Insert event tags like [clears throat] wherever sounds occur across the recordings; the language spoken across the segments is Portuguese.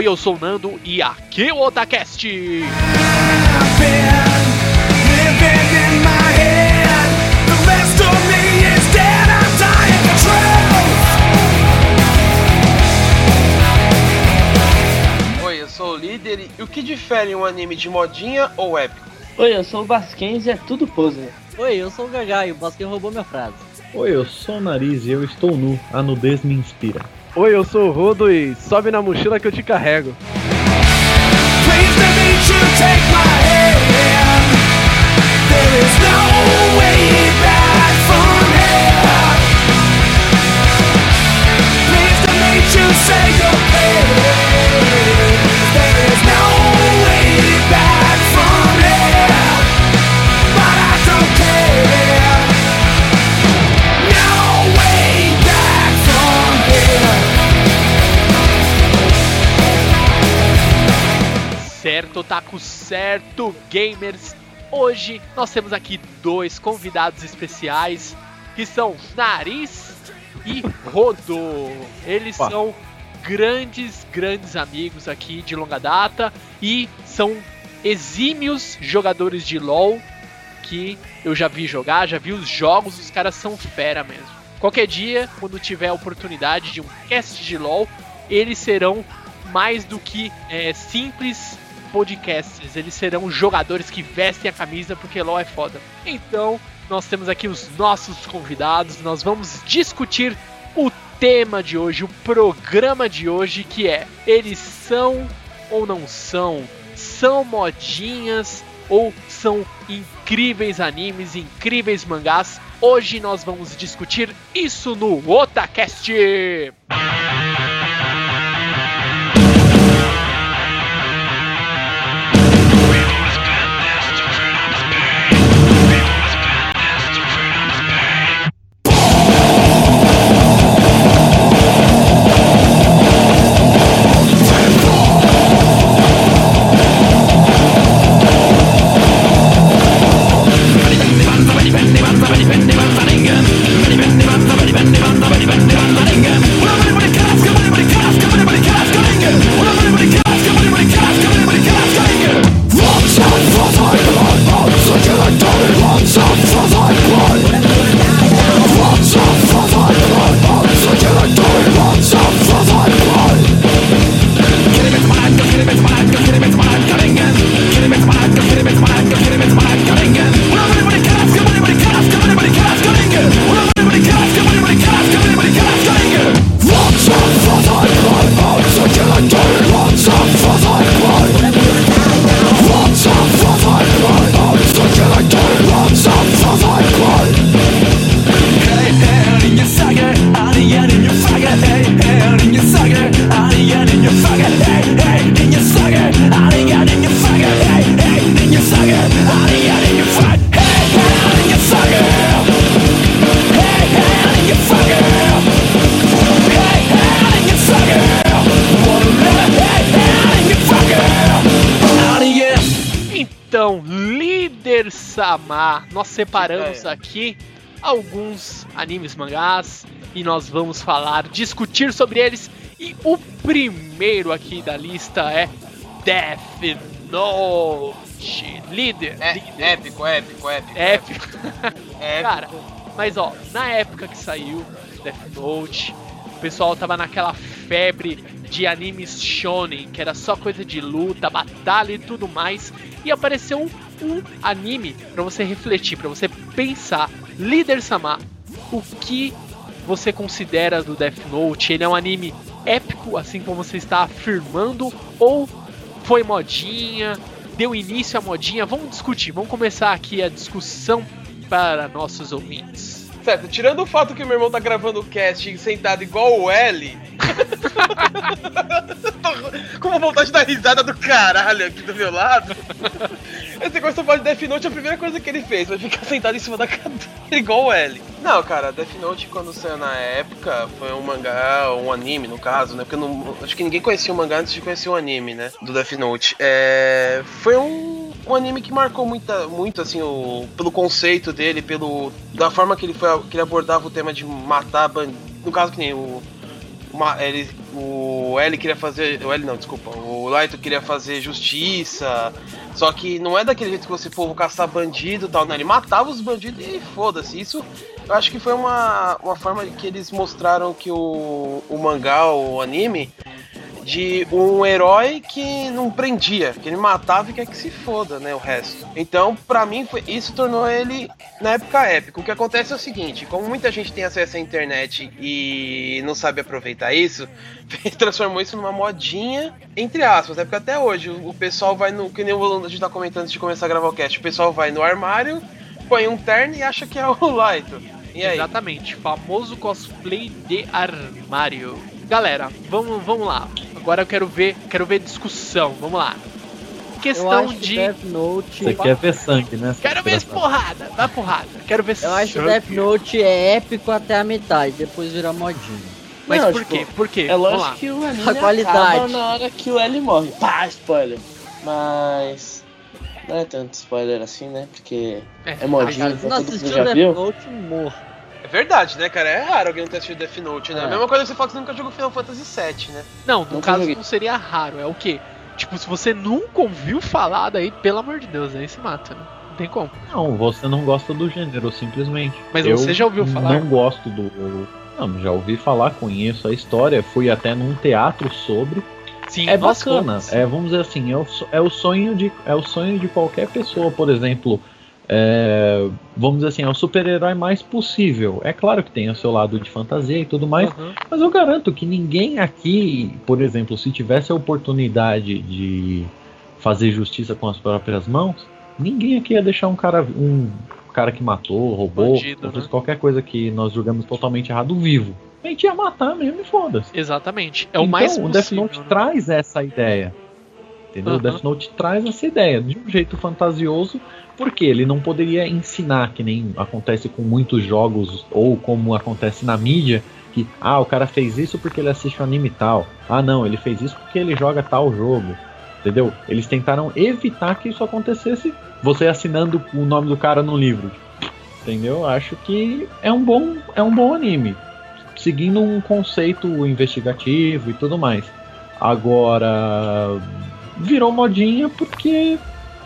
Oi, eu sou o Nando e aqui é o Otacast. Oi, eu sou o líder e o que difere um anime de modinha ou épico? Oi, eu sou o Basquens e é tudo poser. Oi, eu sou o Gagai e o Basquem roubou minha frase. Oi, eu sou o Nariz e eu estou nu. A nudez me inspira. Oi, eu sou o Rodo e sobe na mochila que eu te carrego. Certo, certo, gamers. Hoje nós temos aqui dois convidados especiais que são Nariz e Rodo. Eles são grandes, grandes amigos aqui de longa data e são exímios jogadores de LoL que eu já vi jogar, já vi os jogos, os caras são fera mesmo. Qualquer dia, quando tiver a oportunidade de um cast de LoL, eles serão mais do que é, simples podcasters, eles serão jogadores que vestem a camisa porque LoL é foda. Então, nós temos aqui os nossos convidados, nós vamos discutir o tema de hoje, o programa de hoje, que é eles são ou não são? São modinhas ou são incríveis animes, incríveis mangás? Hoje nós vamos discutir isso no Otacast! Sama. Nós separamos É. aqui alguns animes mangás e nós vamos falar, discutir sobre eles. E o primeiro aqui da lista é Death Note. Líder. É, líder. épico, épico, épico. Épico. épico. [laughs] Cara, mas ó, na época que saiu Death Note, pessoal tava naquela febre de animes shonen, que era só coisa de luta, batalha e tudo mais, e apareceu um, anime pra você refletir, pra você pensar, Líder Sama, o que você considera do Death Note? Ele é um anime épico, assim como você está afirmando, ou foi modinha, deu início à modinha? Vamos discutir, vamos começar aqui a discussão para nossos ouvintes. Certo, tirando o fato que meu irmão tá gravando o cast sentado igual o L. Tô [laughs] com uma vontade de dar risada do caralho aqui do meu lado. Esse negócio de Death Note, a primeira coisa que ele fez foi ficar sentado em cima da cadeira igual o L. Não, cara, Death Note quando saiu na época foi um mangá, um anime no caso, né? Porque não, acho que ninguém conhecia o mangá antes de conhecer o anime, né? Do Death Note. É, foi um, um anime que marcou muita, muito, assim, o, pelo conceito dele, pelo da forma que ele, foi, que ele abordava o tema de matar bandido. No caso, que nem o. Uma, ele, o L queria fazer. O L não, desculpa. O Laito queria fazer justiça. Só que não é daquele jeito que você for caçar bandido e tal, né? Ele matava os bandidos e foda-se. Isso eu acho que foi uma, uma forma que eles mostraram que o, o mangá, o anime, de um herói que não prendia, que ele matava e quer que se foda, né, o resto. Então, pra mim, foi, isso tornou ele, na época, épico. O que acontece é o seguinte, como muita gente tem acesso à internet e não sabe aproveitar isso, [laughs] transformou isso numa modinha, entre aspas, né, porque até hoje o, pessoal vai no, que nem o a gente tá comentando antes de começar a gravar o cast, o pessoal vai no armário, põe um terno e acha que é o Laito. E aí? Exatamente, famoso cosplay de armário. Galera, vamos, vamos lá. Agora eu quero ver, quero ver discussão. Vamos lá. Eu Questão de Death Note. Você quer ver sangue, né? Quero ver porrada, dá porrada. Quero ver Eu acho que. Death Note é épico até a metade, depois vira modinho. Mas Não, por tipo, quê? Por quê? É Vamos lógico lá. que o anime A qualidade. acaba na hora que o L morre. Pá, spoiler. Mas não é tanto spoiler assim, né? Porque é modinho, então se não todo mundo assistiu já Death viu. Note, morro. É verdade, né, cara? É raro alguém não ter assistido Death Note, né? É. A mesma coisa que você fala que você nunca jogou Final Fantasy VII, né? Não, no Nunca caso joguei. não seria raro, é o quê? Tipo, se você nunca ouviu falar daí, pelo amor de Deus, aí se mata, né? Não tem como. Não, você não gosta do gênero, simplesmente. Mas Eu você já ouviu falar? Não gosto do. Não, já ouvi falar, conheço a história, fui até num teatro sobre. Sim, É bacana. fomos. É, vamos dizer assim, é o, é o sonho de é o sonho de qualquer pessoa, por exemplo. É, vamos dizer assim, é o super-herói mais possível. É claro que tem o seu lado de fantasia e tudo mais, Aham. mas eu garanto que ninguém aqui, por exemplo, se tivesse a oportunidade de fazer justiça com as próprias mãos, ninguém aqui ia deixar um cara, um cara que matou, roubou, Bandido, ou fez né? qualquer coisa que nós julgamos totalmente errado vivo. A gente ia matar mesmo e foda-se. Exatamente. É o então, mais o possível. Death Note né? traz essa ideia. Entendeu? O Aham. Death Note traz essa ideia de um jeito fantasioso, porque ele não poderia ensinar, que nem acontece com muitos jogos, ou como acontece na mídia, que ah, o cara fez isso porque ele assiste o anime tal. Ah, não, ele fez isso porque ele joga tal jogo. Entendeu? Eles tentaram evitar que isso acontecesse, você assinando o nome do cara no livro. Entendeu? Acho que é um bom, é um bom anime seguindo um conceito investigativo e tudo mais. Agora virou modinha porque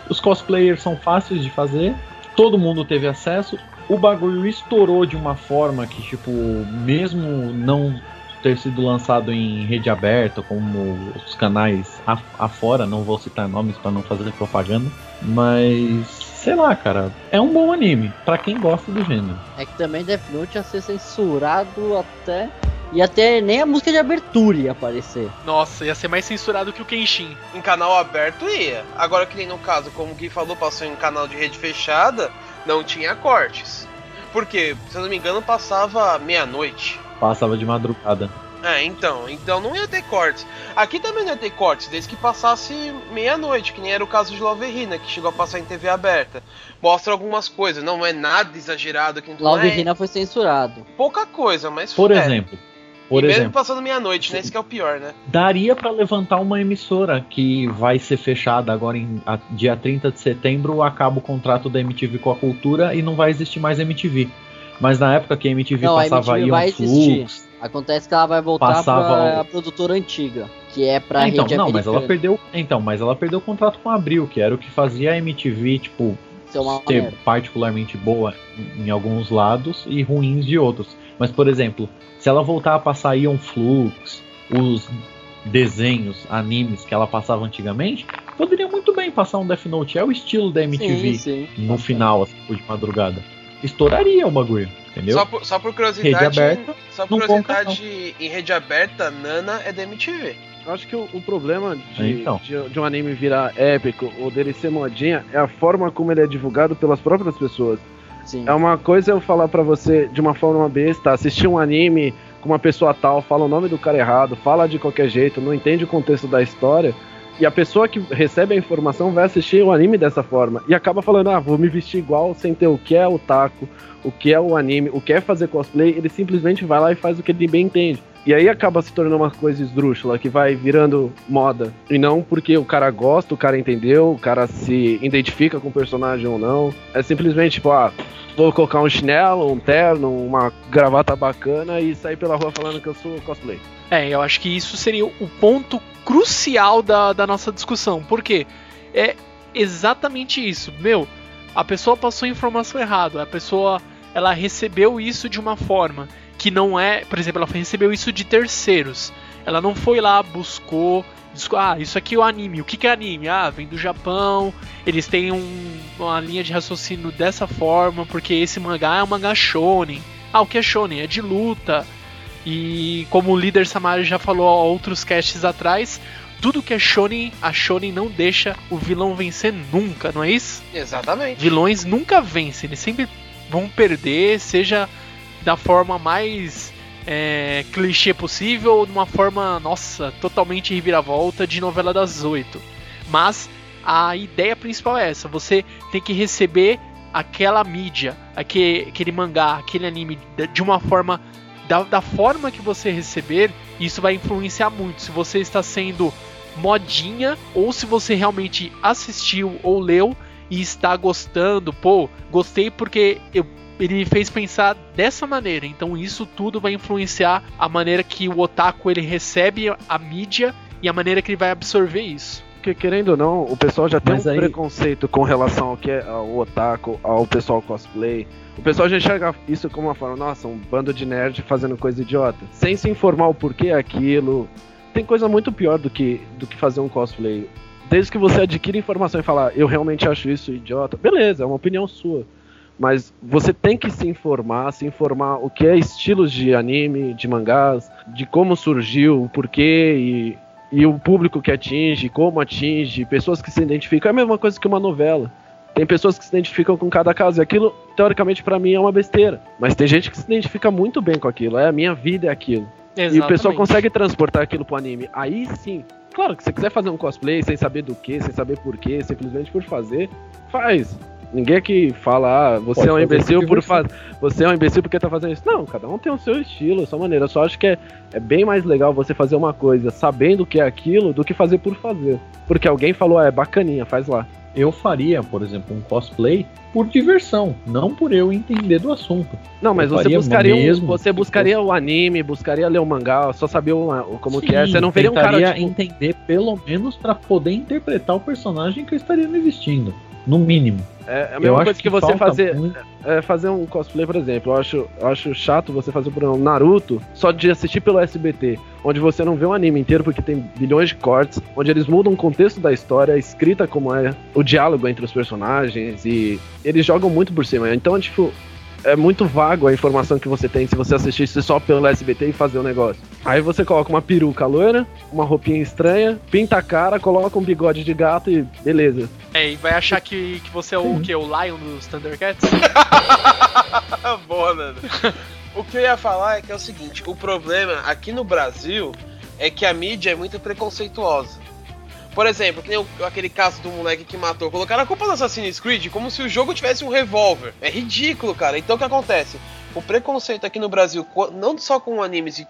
os cosplayers são fáceis de fazer, todo mundo teve acesso, o bagulho estourou de uma forma que tipo, mesmo não ter sido lançado em rede aberta, como os canais af- afora, não vou citar nomes para não fazer propaganda, mas sei lá, cara, é um bom anime pra quem gosta do gênero. É que também Death Note ia ser censurado até. E até nem a música de abertura ia aparecer. Nossa, ia ser mais censurado que o Kenshin. Em canal aberto ia. Agora que nem no caso, como o Gui falou, passou em canal de rede fechada, não tinha cortes. Porque, se eu não me engano, passava meia-noite. Passava de madrugada. É, então, então não ia ter cortes. Aqui também não ia ter cortes, desde que passasse meia-noite, que nem era o caso de Love Hina, que chegou a passar em TV aberta. Mostra algumas coisas, não é nada exagerado que não Love é Hina foi censurado. pouca coisa, mas Por é. exemplo, Por e mesmo exemplo, passando meia-noite, né? Isso que é o pior, né? daria pra levantar uma emissora que vai ser fechada agora em a- dia 30 de setembro, acaba o contrato da MTV com a cultura e não vai existir mais MTV. Mas na época que a MTV Não, a passava MTV aí vai um existir. flux, Acontece que ela vai voltar Passava pra o- produtora antiga, que é pra então, rede não, mas ela perdeu, então, mas ela perdeu o contrato com a Abril, que era o que fazia a MTV, tipo, Ser uma ser merda. particularmente boa em em alguns lados e ruins de outros. Mas, por exemplo, se ela voltar a passar Ion Flux, os desenhos, animes que ela passava antigamente, poderia muito bem passar um Death Note. É o estilo da MTV Sim, sim. no final, assim, por de madrugada. Estouraria o bagulho, entendeu? Só por, só por Rede curiosidade. aberta, só por não conta, curiosidade, em rede aberta, Nana é da MTV. Eu acho que o, o problema de, Então. de, de um anime virar épico ou dele ser modinha é a forma como ele é divulgado pelas próprias pessoas. Sim. É uma coisa eu falar pra você de uma forma besta, assistir um anime com uma pessoa tal, fala o nome do cara errado, fala de qualquer jeito, não entende o contexto da história. E a pessoa que recebe a informação vai assistir o anime dessa forma. E acaba falando, ah, vou me vestir igual sem ter o que é o taco, o que é o anime, o que é fazer cosplay. Ele simplesmente vai lá e faz o que ele bem entende. E aí acaba se tornando uma coisa esdrúxula, que vai virando moda. E não porque o cara gosta, o cara entendeu, o cara se identifica com o personagem ou não. É simplesmente tipo, ah, vou colocar um chinelo, um terno, uma gravata bacana e sair pela rua falando que eu sou cosplay. É, eu acho que isso seria o ponto crucial da, da nossa discussão. Porque é exatamente isso. Meu, a pessoa passou a informação errada. A pessoa ela recebeu isso de uma forma que não é. Por exemplo, ela recebeu isso de terceiros. Ela não foi lá, buscou. Ah, isso aqui é o anime. O que, que é anime? Ah, vem do Japão. Eles têm um- uma linha de raciocínio dessa forma. Porque esse mangá é um mangá shonen. Ah, o que é shonen? É de luta. E como o líder Samari já falou há outros casts atrás, tudo que é shonen, a shonen não deixa o vilão vencer nunca, não é isso? Exatamente. Vilões nunca vencem, eles sempre vão perder, seja da forma mais é, clichê possível de uma forma, nossa, totalmente reviravolta de novela das oito. Mas a ideia principal é essa: você tem que receber aquela mídia, aquele, aquele mangá, aquele anime de- de uma forma. Da, da forma que você receber, isso vai influenciar muito. Se você está sendo modinha ou se você realmente assistiu ou leu e está gostando, pô, gostei porque eu, ele me fez pensar dessa maneira. Então isso tudo vai influenciar a maneira que o otaku ele recebe a mídia e a maneira que ele vai absorver isso. Porque querendo ou não, o pessoal já tem Mas um aí- preconceito com relação ao que é ao otaku, ao pessoal cosplay. O pessoal já enxerga isso como uma forma, nossa, um bando de nerd fazendo coisa idiota. Sem se informar o porquê é aquilo. Tem coisa muito pior do que, do que fazer um cosplay. Desde que você adquire informação e falar, eu realmente acho isso idiota, beleza, é uma opinião sua. Mas você tem que se informar, se informar o que é estilos de anime, de mangás, de como surgiu, o porquê e, e o público que atinge, como atinge, pessoas que se identificam. É a mesma coisa que uma novela. Tem pessoas que se identificam com cada caso. E aquilo, teoricamente, pra mim é uma besteira. Mas tem gente que se identifica muito bem com aquilo. É a minha vida, é aquilo. E o pessoal consegue transportar aquilo pro anime. Aí sim. Claro que se você quiser fazer um cosplay sem saber do que, sem saber por quê, simplesmente por fazer, faz. Ninguém que fala, ah, você Pode é um imbecil por fazer. Você é um imbecil porque tá fazendo isso. Não, cada um tem o seu estilo, a sua maneira. Eu só acho que é, é bem mais legal você fazer uma coisa sabendo o que é aquilo do que fazer por fazer. Porque alguém falou, ah, é bacaninha, faz lá. Eu faria, por exemplo, um cosplay por diversão, não por eu entender do assunto. Não, mas Eu você buscaria, um- mesmo, você se buscaria o anime, buscaria ler o mangá, só saber o, como que é. Sim, Você não veria um cara tipo, entender pelo menos pra poder interpretar o personagem que eu estaria me vestindo, no mínimo. É a eu mesma acho coisa que, você falta fazer, muito- é, fazer um cosplay, por exemplo. Eu acho, eu acho chato você fazer por exemplo, Naruto só de assistir pelo SBT, onde você não vê o anime inteiro porque tem bilhões de cortes, onde eles mudam o contexto da história, a escrita como é, o diálogo entre os personagens e eles jogam muito por cima. Então, tipo, é muito vago a informação que você tem se você assistisse só pelo SBT e fazer o negócio. Aí você coloca uma peruca loira, uma roupinha estranha, pinta a cara, coloca um bigode de gato e beleza. É, e vai achar que, que você é o que? O Lion dos Thundercats? [laughs] Boa, Nando. O que eu ia falar é que é o seguinte: o problema aqui no Brasil é que a mídia é muito preconceituosa. Por exemplo, que nem o- aquele caso do moleque que matou. Colocaram a culpa do Assassin's Creed como se o jogo tivesse um revólver. É ridículo, cara. Então o que acontece? o preconceito aqui no Brasil, não só com animes,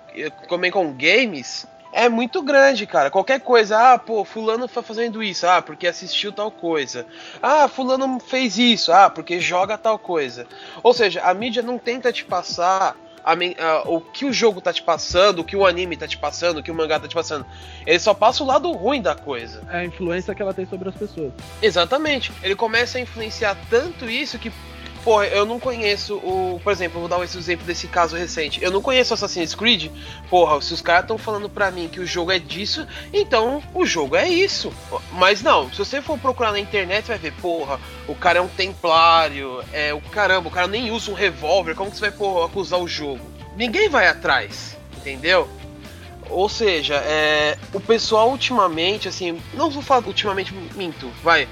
também com games, é muito grande, cara. Qualquer coisa, ah, pô, fulano tá fazendo isso, ah, porque assistiu tal coisa. Ah, fulano fez isso, ah, porque joga tal coisa. Ou seja, a mídia não tenta te passar a, a, o que o jogo tá te passando, o que o anime tá te passando, o que o mangá tá te passando. Ele só passa o lado ruim da coisa. É a influência que ela tem sobre as pessoas. Exatamente. Ele começa a influenciar tanto isso que Porra, eu não conheço o. Por exemplo, vou dar esse exemplo desse caso recente. Eu não conheço Assassin's Creed. Porra, se os caras estão falando pra mim que o jogo é disso, então o jogo é isso. Mas não, se você for procurar na internet, vai ver, porra, o cara é um templário, é o caramba, o cara nem usa um revólver, como que você vai porra, acusar o jogo? Ninguém vai atrás, entendeu? Ou seja, é, o pessoal ultimamente, assim, não vou falar ultimamente, minto, vai,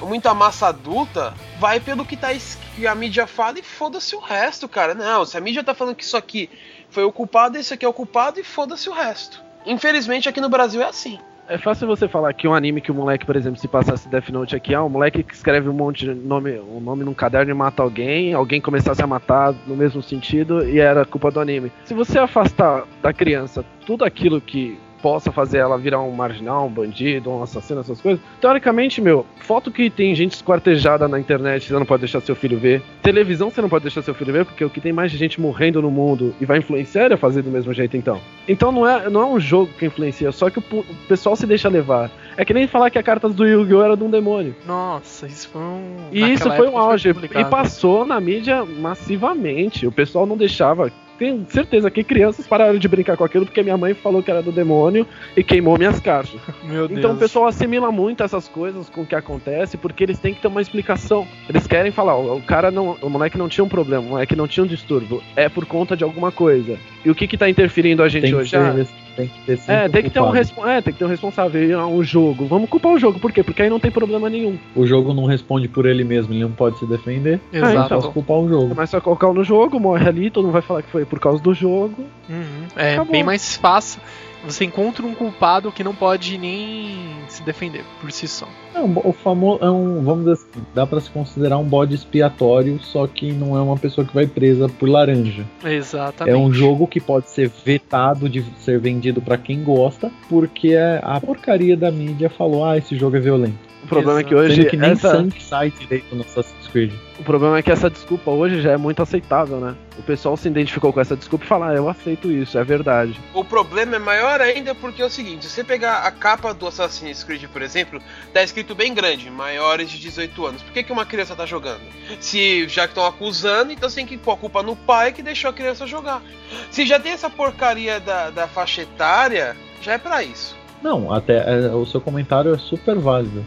muita massa adulta vai pelo que, tá, que a mídia fala e foda-se o resto, cara. Não, se a mídia tá falando que isso aqui foi o culpado, esse aqui é o culpado e foda-se o resto. Infelizmente aqui no Brasil é assim. É fácil você falar que um anime que o moleque, por exemplo, se passasse Death Note aqui, ah, um moleque que escreve um monte de nome, um nome num caderno e mata alguém, alguém começasse a matar no mesmo sentido e era culpa do anime. Se você afastar da criança tudo aquilo que possa fazer ela virar um marginal, um bandido, um assassino, essas coisas. Teoricamente, meu, foto que tem gente esquartejada na internet, você não pode deixar seu filho ver. Televisão você não pode deixar seu filho ver, porque o que tem mais de gente morrendo no mundo e vai influenciar é fazer do mesmo jeito então. Então não é, não é um jogo que influencia, só que o, o pessoal se deixa levar. É que nem falar que a carta do Yu-Gi-Oh! era de um demônio. Nossa, isso foi um. E isso foi um auge. E passou na mídia massivamente. O pessoal não deixava tenho certeza que crianças pararam de brincar com aquilo porque minha mãe falou que era do demônio e queimou minhas cartas. Meu Deus. Então o pessoal assimila muito essas coisas com o que acontece porque eles têm que ter uma explicação. Eles querem falar, o cara não, o moleque não tinha um problema, o moleque não tinha um distúrbio, é por conta de alguma coisa. E o que que tá interferindo a gente tem hoje? Ah, tem que ter é, tem que ter um é, tem que ter um responsável, um ah, jogo. Vamos culpar o jogo, por quê? Porque aí não tem problema nenhum. O jogo não responde por ele mesmo, ele não pode se defender. Exato. Ah, então. culpar o jogo. Começa a colocar no jogo, morre ali, todo mundo vai falar que foi por causa do jogo. Uhum. É Acabou. bem mais fácil você encontra um culpado que não pode nem se defender por si só. É um, o famoso é um, vamos dizer assim, dá para se considerar um bode expiatório, só que não é uma pessoa que vai presa por laranja. Exatamente. É um jogo que pode ser vetado de ser vendido para quem gosta, porque a porcaria da mídia falou: "Ah, esse jogo é violento". O problema Exato. é que hoje que nem essa... sangue sai direito no Assassin's Creed. O problema é que essa desculpa hoje já é muito aceitável, né? O pessoal se identificou com essa desculpa e fala, ah, eu aceito isso, é verdade. O problema é maior ainda porque é o seguinte, se você pegar a capa do Assassin's Creed, por exemplo, tá escrito bem grande, maiores de 18 anos. Por que, que uma criança tá jogando? Se já que estão acusando, então você tem que pôr a culpa no pai que deixou a criança jogar. Se já tem essa porcaria da, da faixa etária, já é para isso. Não, até é, o seu comentário é super válido,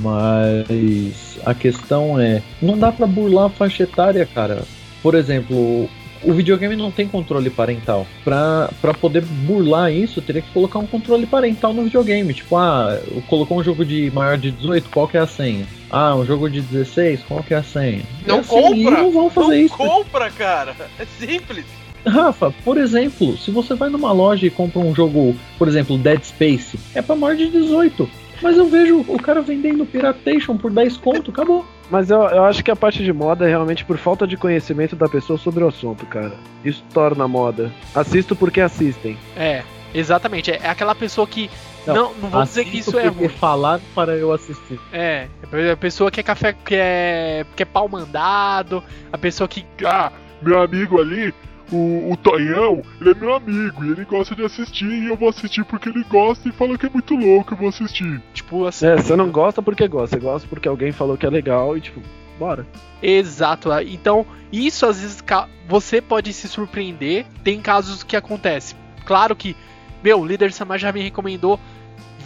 mas a questão é, não dá para burlar a faixa etária, cara. Por exemplo, o videogame não tem controle parental. Pra, pra poder burlar isso, teria que colocar um controle parental no videogame. Tipo, ah, colocou um jogo de maior de 18, qual que é a senha? Ah, um jogo de 16, qual que é a senha? Não assim, compra! Não vão fazer não isso. compra, cara! É simples. Rafa, por exemplo, se você vai numa loja e compra um jogo, por exemplo, Dead Space, é pra maior de 18. Mas eu vejo o cara vendendo Piratation por 10 conto, acabou. Mas eu, eu acho que a parte de moda é realmente por falta de conhecimento da pessoa sobre o assunto, cara. Isso torna moda. Assisto porque assistem. É, exatamente. É aquela pessoa que. Não, não, não vou dizer que isso é ruim. falar para eu assistir. É, a pessoa que é café, que é, que é pau mandado, a pessoa que. Ah, meu amigo ali, o, o Tonhão, ele é meu amigo e ele gosta de assistir e eu vou assistir porque ele gosta e fala que é muito louco, eu vou assistir. Tipo assim. É, você não gosta porque gosta, você gosta porque alguém falou que é legal e tipo, bora. Exato, então isso às vezes você pode se surpreender, tem casos que acontece. Claro que, meu, o líder Sama já me recomendou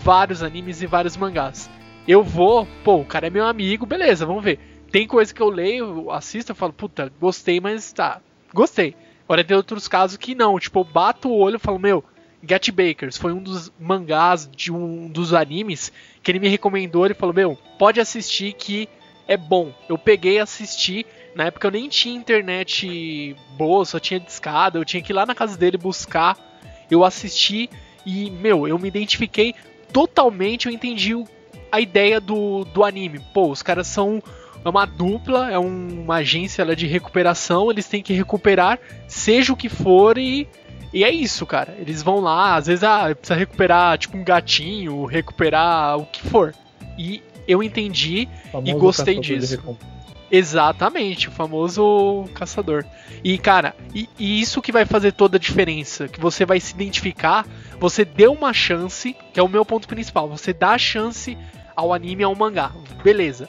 vários animes e vários mangás. Eu vou, pô, o cara é meu amigo, beleza, vamos ver. Tem coisa que eu leio, assisto, eu falo, puta, gostei, mas tá, gostei. Agora tem outros casos que não, tipo, eu bato o olho e falo, meu, Get Bakers foi um dos mangás de um dos animes que ele me recomendou, ele falou, meu, pode assistir que é bom. Eu peguei e assisti, na época eu nem tinha internet boa, só tinha discada, eu tinha que ir lá na casa dele buscar. Eu assisti e, meu, eu me identifiquei totalmente, eu entendi a ideia do, do anime. Pô, os caras são é uma dupla, é um- uma agência lá de recuperação, eles têm que recuperar, seja o que for, e, e é isso, cara. Eles vão lá, às vezes, ah, precisa recuperar tipo um gatinho, recuperar o que for. E eu entendi Famoso gostei disso. Exatamente, o famoso caçador. E cara, e, e isso que vai fazer toda a diferença, que você vai se identificar, você deu uma chance, que é o meu ponto principal, você dá a chance ao anime, ao mangá. Beleza.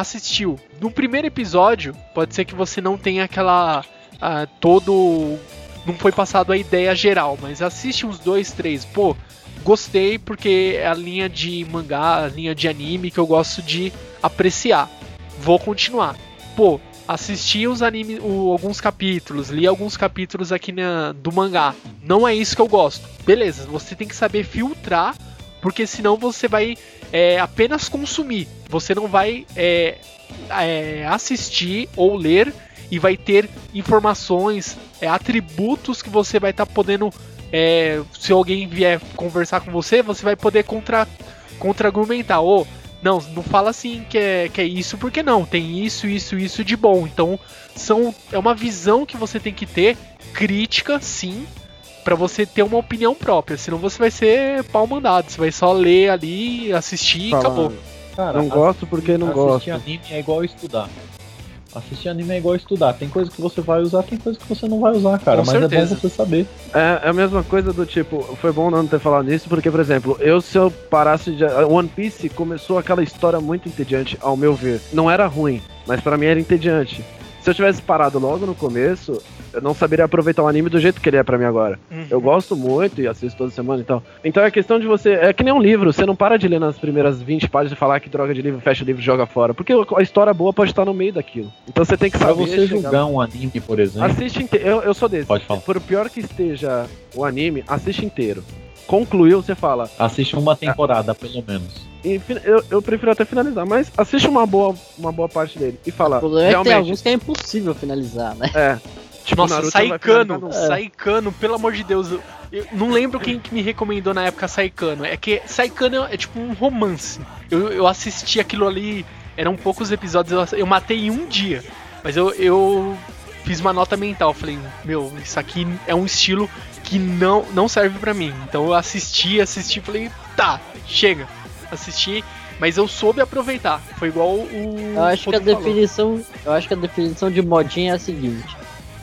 Assistiu. No primeiro episódio, pode ser que você não tenha aquela ah, todo não foi passado a ideia geral, mas assiste uns dois, três, pô, gostei porque é a linha de mangá, a linha de anime que eu gosto de apreciar. Vou continuar. Pô, assisti os anime, o- alguns capítulos, li alguns capítulos aqui na- do mangá. Não é isso que eu gosto. Beleza, você tem que saber filtrar, porque senão você vai é, apenas consumir. Você não vai é, é, assistir ou ler e vai ter informações, é, atributos que você vai estar podendo. é, se alguém vier conversar com você, você vai poder contra contra-argumentar. Ô, não, não fala assim que é, que é isso, porque não, tem isso, isso, isso de bom. Então, são, é uma visão que você tem que ter, crítica, sim, pra você ter uma opinião própria. Senão você vai ser pau mandado, você vai só ler ali, assistir e acabou. Cara, Não gosto porque não assistir gosto. anime é igual estudar. Assistir anime é igual estudar. Tem coisa que você vai usar, tem coisa que você não vai usar, cara. Com mas é certeza. bom você saber. É, é a mesma coisa do tipo, foi bom não ter falado nisso, porque, por exemplo, eu se eu parasse de. One Piece começou aquela história muito entediante, ao meu ver. Não era ruim, mas pra mim era entediante. Se eu tivesse parado logo no começo, eu não saberia aproveitar o anime do jeito que ele é pra mim agora. Uhum. Eu gosto muito e assisto toda semana e tal. Então é questão de você. É que nem um livro, você não para de ler nas primeiras 20 páginas e falar que droga de livro, fecha o livro e joga fora. Porque a história boa pode estar no meio daquilo. Então você tem que Pra saber. você chegar- julgar um anime, por exemplo. Assiste inteiro. Eu, eu sou desse. Pode falar. Por pior que esteja o anime, assiste inteiro. Concluiu, você fala. Assiste uma temporada, pelo menos. Eu, eu prefiro até finalizar, mas assiste uma boa, uma boa parte dele e fala. O problema é que tem realmente, alguns que é impossível finalizar, né? É. Tipo, Nossa, Saikano, no- Saikano, pelo amor de Deus. Eu, eu não lembro quem que me recomendou na época Saikano. É que Saikano é, é tipo um romance. Eu, eu assisti aquilo ali, eram poucos episódios, eu, eu matei em um dia. Mas eu, eu fiz uma nota mental. Falei, meu, isso aqui é um estilo que não, não serve pra mim. Então eu assisti, assisti, falei, tá, chega. Assisti, mas eu soube aproveitar. Foi igual o. Eu acho que a Rodrigo falou. definição, eu acho que a definição de modinha é a seguinte: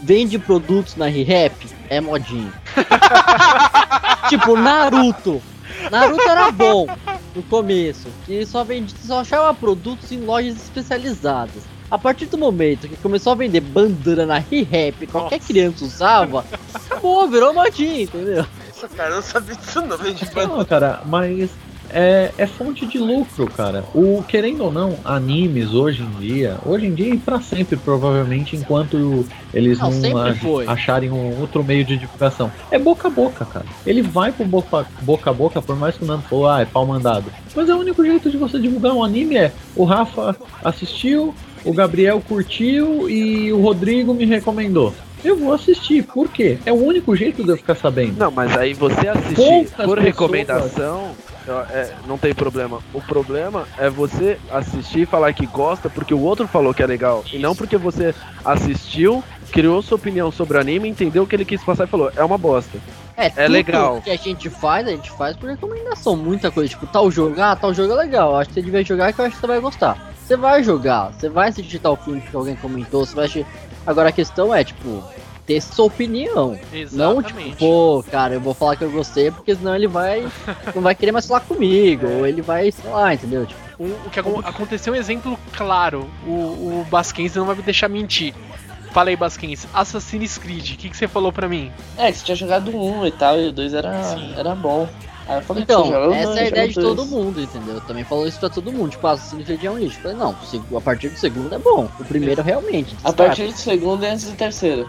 vende produtos na ReHap é modinha. [laughs] tipo Naruto. Naruto era bom no começo, que só vendia, só achava produtos em lojas especializadas. A partir do momento que começou a vender bandana na ReHap, qualquer Nossa. criança usava, acabou, virou modinha, entendeu? Nossa, cara, eu não sabia disso não, velho. de banda. Não, cara, mas é, é fonte de lucro, cara. O querendo ou não, animes hoje em dia, hoje em dia e pra sempre, provavelmente, enquanto eles Não, não, foi. acharem um outro meio de divulgação. É boca a boca, cara. Ele vai pro boca, boca a boca, por mais que o Nando falou, ah, é pau mandado. Mas é o único jeito de você divulgar um anime é o Rafa assistiu, o Gabriel curtiu e o Rodrigo me recomendou. Eu vou assistir, por quê? É o único jeito de eu ficar sabendo. Não, mas aí você assistir Poucas por pessoas- recomendação, é, não tem problema. O problema é você assistir e falar que gosta porque o outro falou que é legal. E não porque você assistiu, criou sua opinião sobre o anime, entendeu o que ele quis passar e falou, é uma bosta. É, tudo legal. que a gente faz, a gente faz por recomendação. Muita coisa, tipo, tal jogo, ah, tal jogo é legal. Acho que você devia jogar que eu acho que você vai gostar. Você vai jogar, você vai assistir tal filme que alguém comentou, você vai assistir. Agora a questão é, tipo, ter sua opinião. Não, tipo, Exatamente. pô, cara, eu vou falar que eu gostei, porque senão ele vai. não vai querer mais falar comigo. Ou ele vai, sei lá, entendeu? Tipo, O, o que acon- aconteceu é um exemplo claro. O, o Basquens não vai me deixar mentir. Fala aí, Basquens. Assassin's Creed, o que, que você falou pra mim? É, que você tinha jogado um e tal, e o dois era, Sim. era bom. Aí eu falei, Então, joga essa dois, é a ideia de todo mundo, entendeu? Também falou isso pra todo mundo. Tipo, Assassin's Creed é um lixo. Eu Falei, não, a partir do segundo é bom. O primeiro realmente. A destaca. partir do segundo e antes do terceiro.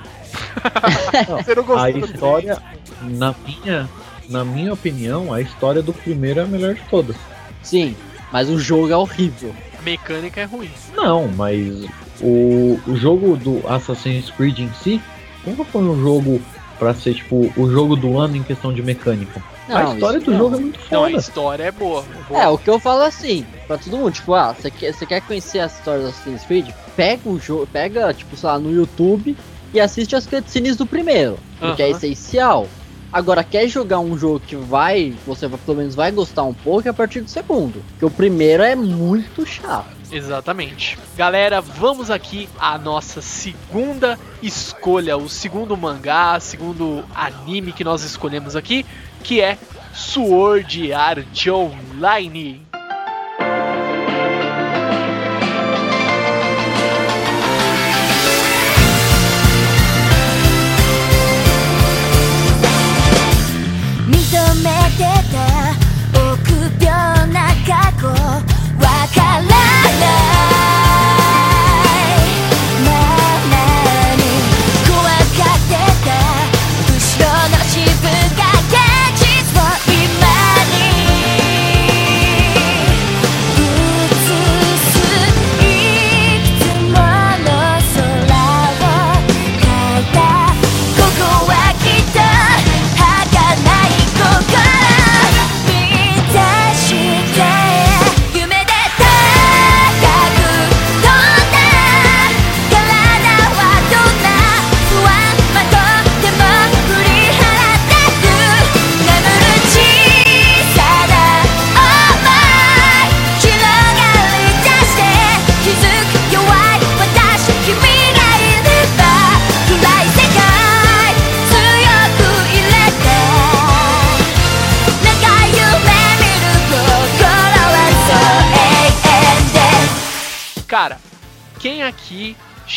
Você não A gostou do história, na minha, na minha opinião, a história do primeiro é a melhor de todas. Sim, mas o jogo é horrível. A mecânica é ruim. Não, mas o, o jogo do Assassin's Creed em si nunca foi um jogo pra ser, tipo, o jogo do ano em questão de mecânica. Não, a história do não. jogo é muito Não, a foda. história é boa. boa. É, o que eu falo assim, pra todo mundo, tipo, ah, você quer, você quer conhecer a história do Assassin's Creed? Pega o jogo, pega, tipo, sei lá, no YouTube e assiste as cutscenes do primeiro, porque é Aham. essencial. Agora, quer jogar um jogo que vai, você pelo menos vai gostar um pouco é a partir do segundo, porque o primeiro é muito chato. Exatamente. Galera, vamos aqui à nossa segunda escolha, o segundo mangá, segundo anime que nós escolhemos aqui, que é Sword Art Online. こわからない。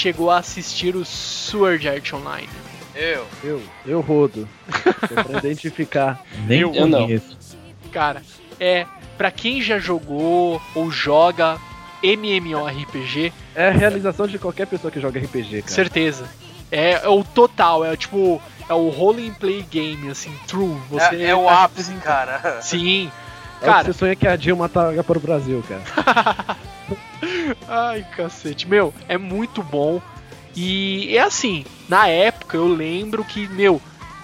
Chegou a assistir o Sword Art Online? Eu. Eu, eu rodo. Deu pra [laughs] identificar. Nem eu não. conheço. Cara, é pra quem já jogou ou joga MMORPG, É a realização de qualquer pessoa que joga RPG, cara. certeza. É, é o total, é tipo, é o role and play game, assim, true. Você É, é o tá- ápice, cara. Sim. É o que Cara, você sonha que a Dilma traga para o Brasil, cara. [laughs] ai cacete, meu, é muito bom. E é assim, na época eu lembro que, meu,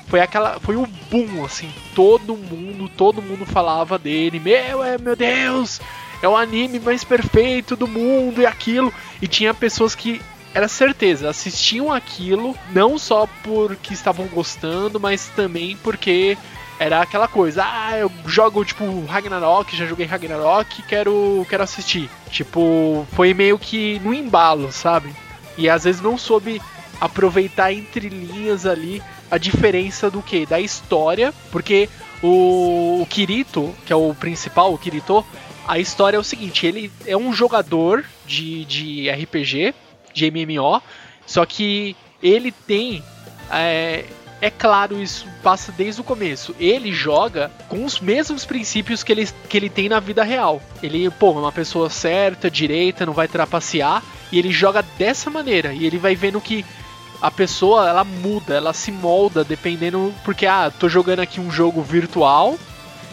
foi aquela, foi o boom, assim, todo mundo, todo mundo falava dele, meu, é, meu Deus, é o anime mais perfeito do mundo e aquilo. E tinha pessoas que era certeza, assistiam aquilo não só porque estavam gostando, mas também porque era aquela coisa, ah, eu jogo tipo Ragnarok, já joguei Ragnarok, quero quero assistir. Tipo, foi meio que no embalo, sabe? E às vezes não soube aproveitar entre linhas ali a diferença do que? Da história, porque o, o Kirito, que é o principal, o Kirito, a história é o seguinte, ele é um jogador de, de RPG, de MMO, só que ele tem. É, é claro, isso passa desde o começo. Ele joga com os mesmos princípios que ele, que ele tem na vida real. Ele, pô, é uma pessoa certa, direita, não vai trapacear. E ele joga dessa maneira. E ele vai vendo que a pessoa, ela muda, ela se molda dependendo. Porque, ah, tô jogando aqui um jogo virtual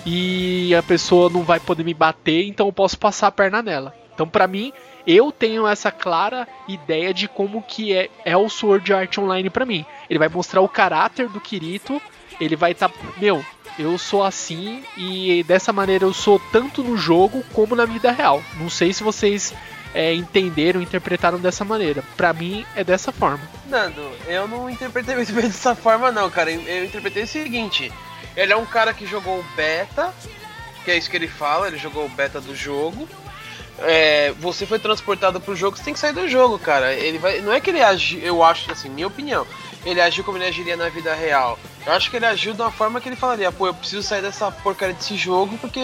e a pessoa não vai poder me bater, então eu posso passar a perna nela. Então, pra mim, eu tenho essa clara ideia de como que é, é o Sword Art Online pra mim. Ele vai mostrar o caráter do Kirito, ele vai estar, tá, meu, eu sou assim e dessa maneira eu sou tanto no jogo como na vida real. Não sei se vocês é, entenderam, interpretaram dessa maneira. Pra mim é dessa forma. Nando, eu não interpretei muito bem [laughs] dessa forma, não, cara. Eu interpretei o seguinte: ele é um cara que jogou o beta, que é isso que ele fala, ele jogou o beta do jogo. É, você foi transportado pro jogo, você tem que sair do jogo, cara. Ele vai. Não é que ele agiu, eu acho, assim, minha opinião. Ele agiu como ele agiria na vida real. Eu acho que ele agiu de uma forma que ele falaria, pô, eu preciso sair dessa porcaria desse jogo porque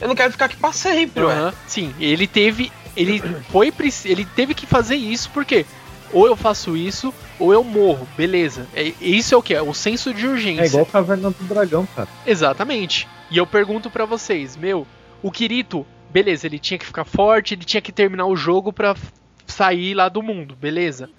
eu não quero ficar aqui pra sempre, ué. Aham. Sim, ele teve. Ele foi. Ele teve que fazer isso porque ou eu faço isso ou eu morro. Beleza. É, isso é o que? É o senso de urgência. É igual Caverna do Dragão, cara. Exatamente. E eu pergunto pra vocês, meu, o Kirito, beleza, ele tinha que ficar forte, ele tinha que terminar o jogo pra f- sair lá do mundo, beleza.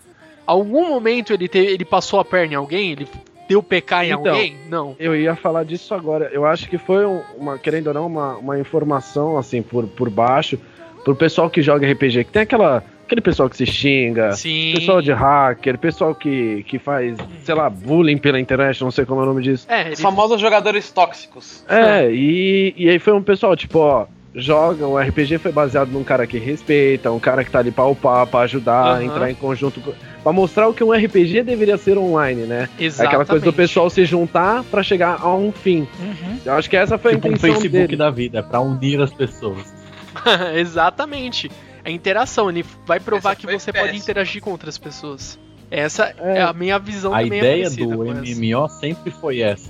Algum momento ele, te- ele passou a perna em alguém? Ele deu PK em Então. alguém? Não. Eu ia falar disso agora. Eu acho que foi um- uma, querendo ou não, uma, uma informação assim por, por baixo pro pessoal que joga RPG, que tem aquela Aquele pessoal que se xinga, Sim. pessoal de hacker, pessoal que, que faz, sei lá, bullying pela internet, não sei como é o nome disso. É, ele- Os famosos jogadores tóxicos. É, e, e aí foi um pessoal, tipo, ó, joga, o RPG foi baseado num cara que respeita, um cara que tá ali pra upar, pra ajudar, Aham. entrar em conjunto, com- pra mostrar o que um RPG deveria ser online, né? exatamente. Aquela coisa do pessoal se juntar pra chegar a um fim. Uhum. Eu acho que essa foi Tipo a um intenção Facebook dele. da vida, é pra unir as pessoas. [laughs] Exatamente. A interação, ele vai provar Essa que você pode péssima. interagir com outras pessoas. Essa é, É. a minha visão A também é ideia parecida do. MMO sempre foi essa.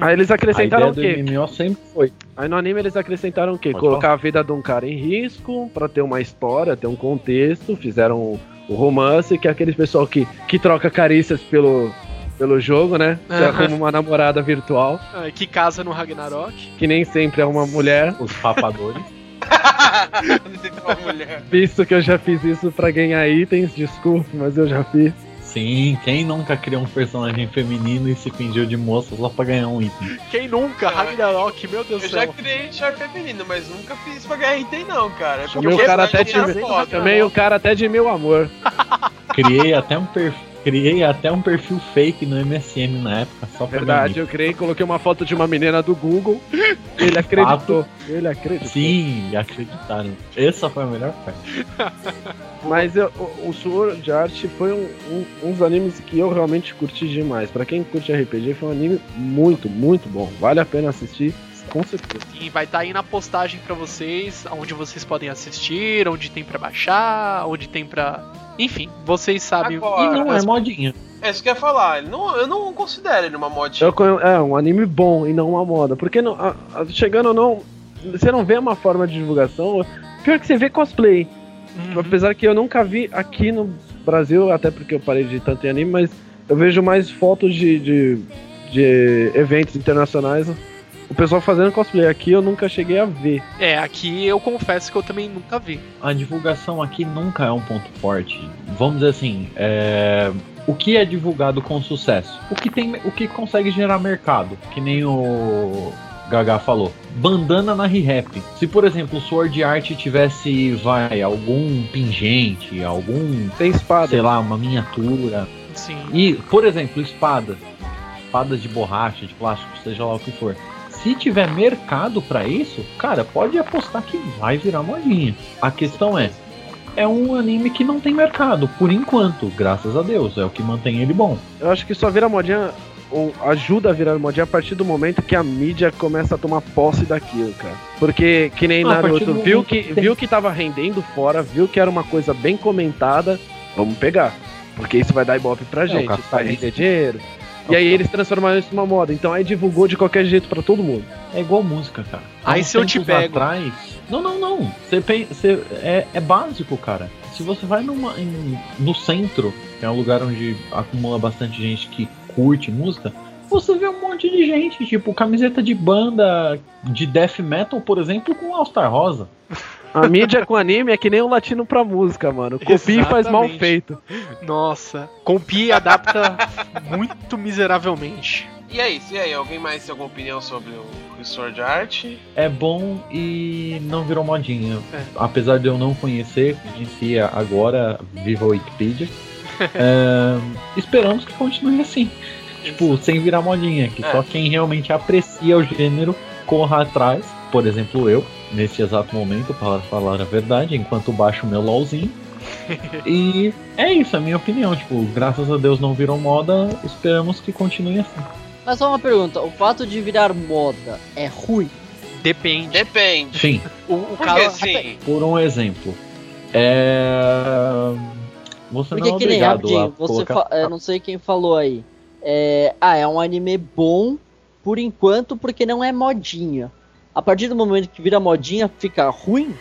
Aí eles A acrescentaram ideia o do quê? MMO sempre foi. Aí no anime eles acrescentaram o quê? Pode Colocar a vida de um cara em risco pra ter uma história, ter um contexto, fizeram o romance, que é aquele pessoal que, que troca carícias pelo, pelo jogo, né? Você Aham. arruma uma namorada virtual, Ah, [laughs] que casa no Ragnarok. que nem sempre é uma mulher, Os papadores. [laughs] [laughs] uma mulher. visto que eu já fiz isso pra ganhar itens, desculpe, mas eu já fiz. Sim, quem nunca criou um personagem feminino e se fingiu de moça só pra ganhar um item? Quem nunca? Ragnarok, meu Deus Eu do já céu. criei char feminino, mas nunca fiz pra ganhar item não, cara. É Chamei o cara até de, foda. chamei o cara até de meu amor. Criei até um perfil. Criei até um perfil fake no MSN na época, só pra Verdade, eu criei, coloquei uma foto de uma menina do Google. Ele acreditou. Ele acreditou. Sim, acreditaram. Essa foi a melhor parte. [laughs] Mas eu- o, o Sword Art foi um, um, um dos animes que eu realmente curti demais. Pra quem curte RPG, foi um anime muito, muito bom. Vale a pena assistir, com certeza. E vai estar aí na postagem pra vocês, onde vocês podem assistir, onde tem pra baixar, onde tem pra. Enfim, vocês sabem. Agora, E não é modinha. É isso que eu ia falar. Não, eu não considero ele uma mod. Eu conhe- é um anime bom e não uma moda. Porque não, a- a- chegando ou não, você não vê uma forma de divulgação. Pior que você vê cosplay. Uhum. Apesar que eu nunca vi aqui no Brasil, até porque eu parei de tanto em anime, mas eu vejo mais fotos de, de, de eventos internacionais. O pessoal fazendo cosplay aqui eu nunca cheguei a ver. É, aqui eu confesso que eu também nunca vi. A divulgação aqui nunca é um ponto forte. Vamos dizer assim, é, o que é divulgado com sucesso? O que tem, o que consegue gerar mercado? Que nem o Gaga falou. Bandana na ReHap. Se por exemplo o Sword Art tivesse, vai, algum pingente, algum, Tem espada. sei lá, uma miniatura, Sim. E, por exemplo, espadas. Espadas de borracha, de plástico, seja lá o que for. Se tiver mercado pra isso, cara, pode apostar que vai virar modinha. A questão é, é um anime que não tem mercado, por enquanto, graças a Deus, é o que mantém ele bom. Eu acho que só vira modinha, ou ajuda a virar modinha a partir do momento que a mídia começa a tomar posse daquilo, cara. Porque, que nem Ah, a partir Naruto, viu que, tem- viu que tava rendendo fora, viu que era uma coisa bem comentada, vamos pegar. Porque isso vai dar ibope pra o gente, vai render dinheiro. E aí eles transformaram isso numa moda. Então aí divulgou de qualquer jeito pra todo mundo. É igual música, cara. Aí se eu te pego. Atrás... Não, não, não. Você- é, é básico, cara. Se você vai numa, em- no centro, que é um lugar onde acumula bastante gente que curte música, você vê um monte de gente, tipo, camiseta de banda de death metal, por exemplo, com All Star Rosa. A mídia com anime é que nem o latino pra música, mano. Copia e faz mal feito. Nossa. Compie e adapta muito miseravelmente. E é isso, e aí? Alguém mais tem alguma opinião sobre o, Sword Art? É bom e não virou modinha. É. Apesar de eu não conhecer em si agora, viva a Wikipedia. [laughs] é, esperamos que continue assim. Tipo, sem virar modinha. Que É. só quem realmente aprecia o gênero corra atrás. Por exemplo, eu, nesse exato momento, para falar a verdade, enquanto baixo o meu LOLzinho. [laughs] e é isso, a minha opinião. Tipo, graças a Deus não virou moda, esperamos que continue assim. Mas só uma pergunta, o fato de virar moda é ruim? Depende. Depende. Sim, O, o Por cara. que sim? por um exemplo. É. Você Porque não é que nem rapidinho, você colocar. fa- eu não sei quem falou aí. É, ah, é um anime bom por enquanto porque não é modinha. A partir do momento que vira modinha, fica ruim?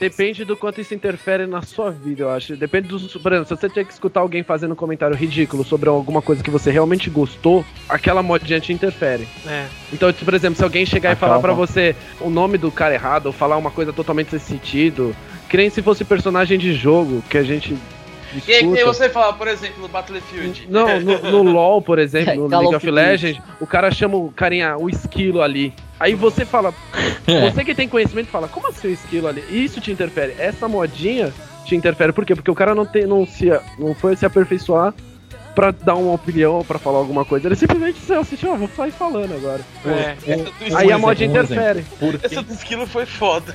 Depende do quanto isso interfere na sua vida, eu acho. Depende do. Por exemplo, se você tiver que escutar alguém fazendo um comentário ridículo sobre alguma coisa que você realmente gostou, aquela modinha te interfere. É. Então, por exemplo, se alguém chegar e falar pra você o nome do cara errado, ou falar uma coisa totalmente sem sentido, que nem se fosse personagem de jogo, que a gente. E aí, discuta. você fala, por exemplo, no Battlefield. Não, no, no [laughs] LoL, por exemplo, no Call League of of Legends, o cara chama o carinha, o esquilo ali. Aí você fala, [laughs] É. você que tem conhecimento fala, como assim o esquilo ali? Isso te interfere. Essa modinha te interfere. Por quê? Porque o cara não, tem, não, se, não foi se aperfeiçoar pra dar uma opinião, pra falar alguma coisa. Ele simplesmente assistiu, ó, vou sair falando agora. É, essa do Aí esquilo- a mod um interfere. exemplo. Por que essa do esquilo foi foda.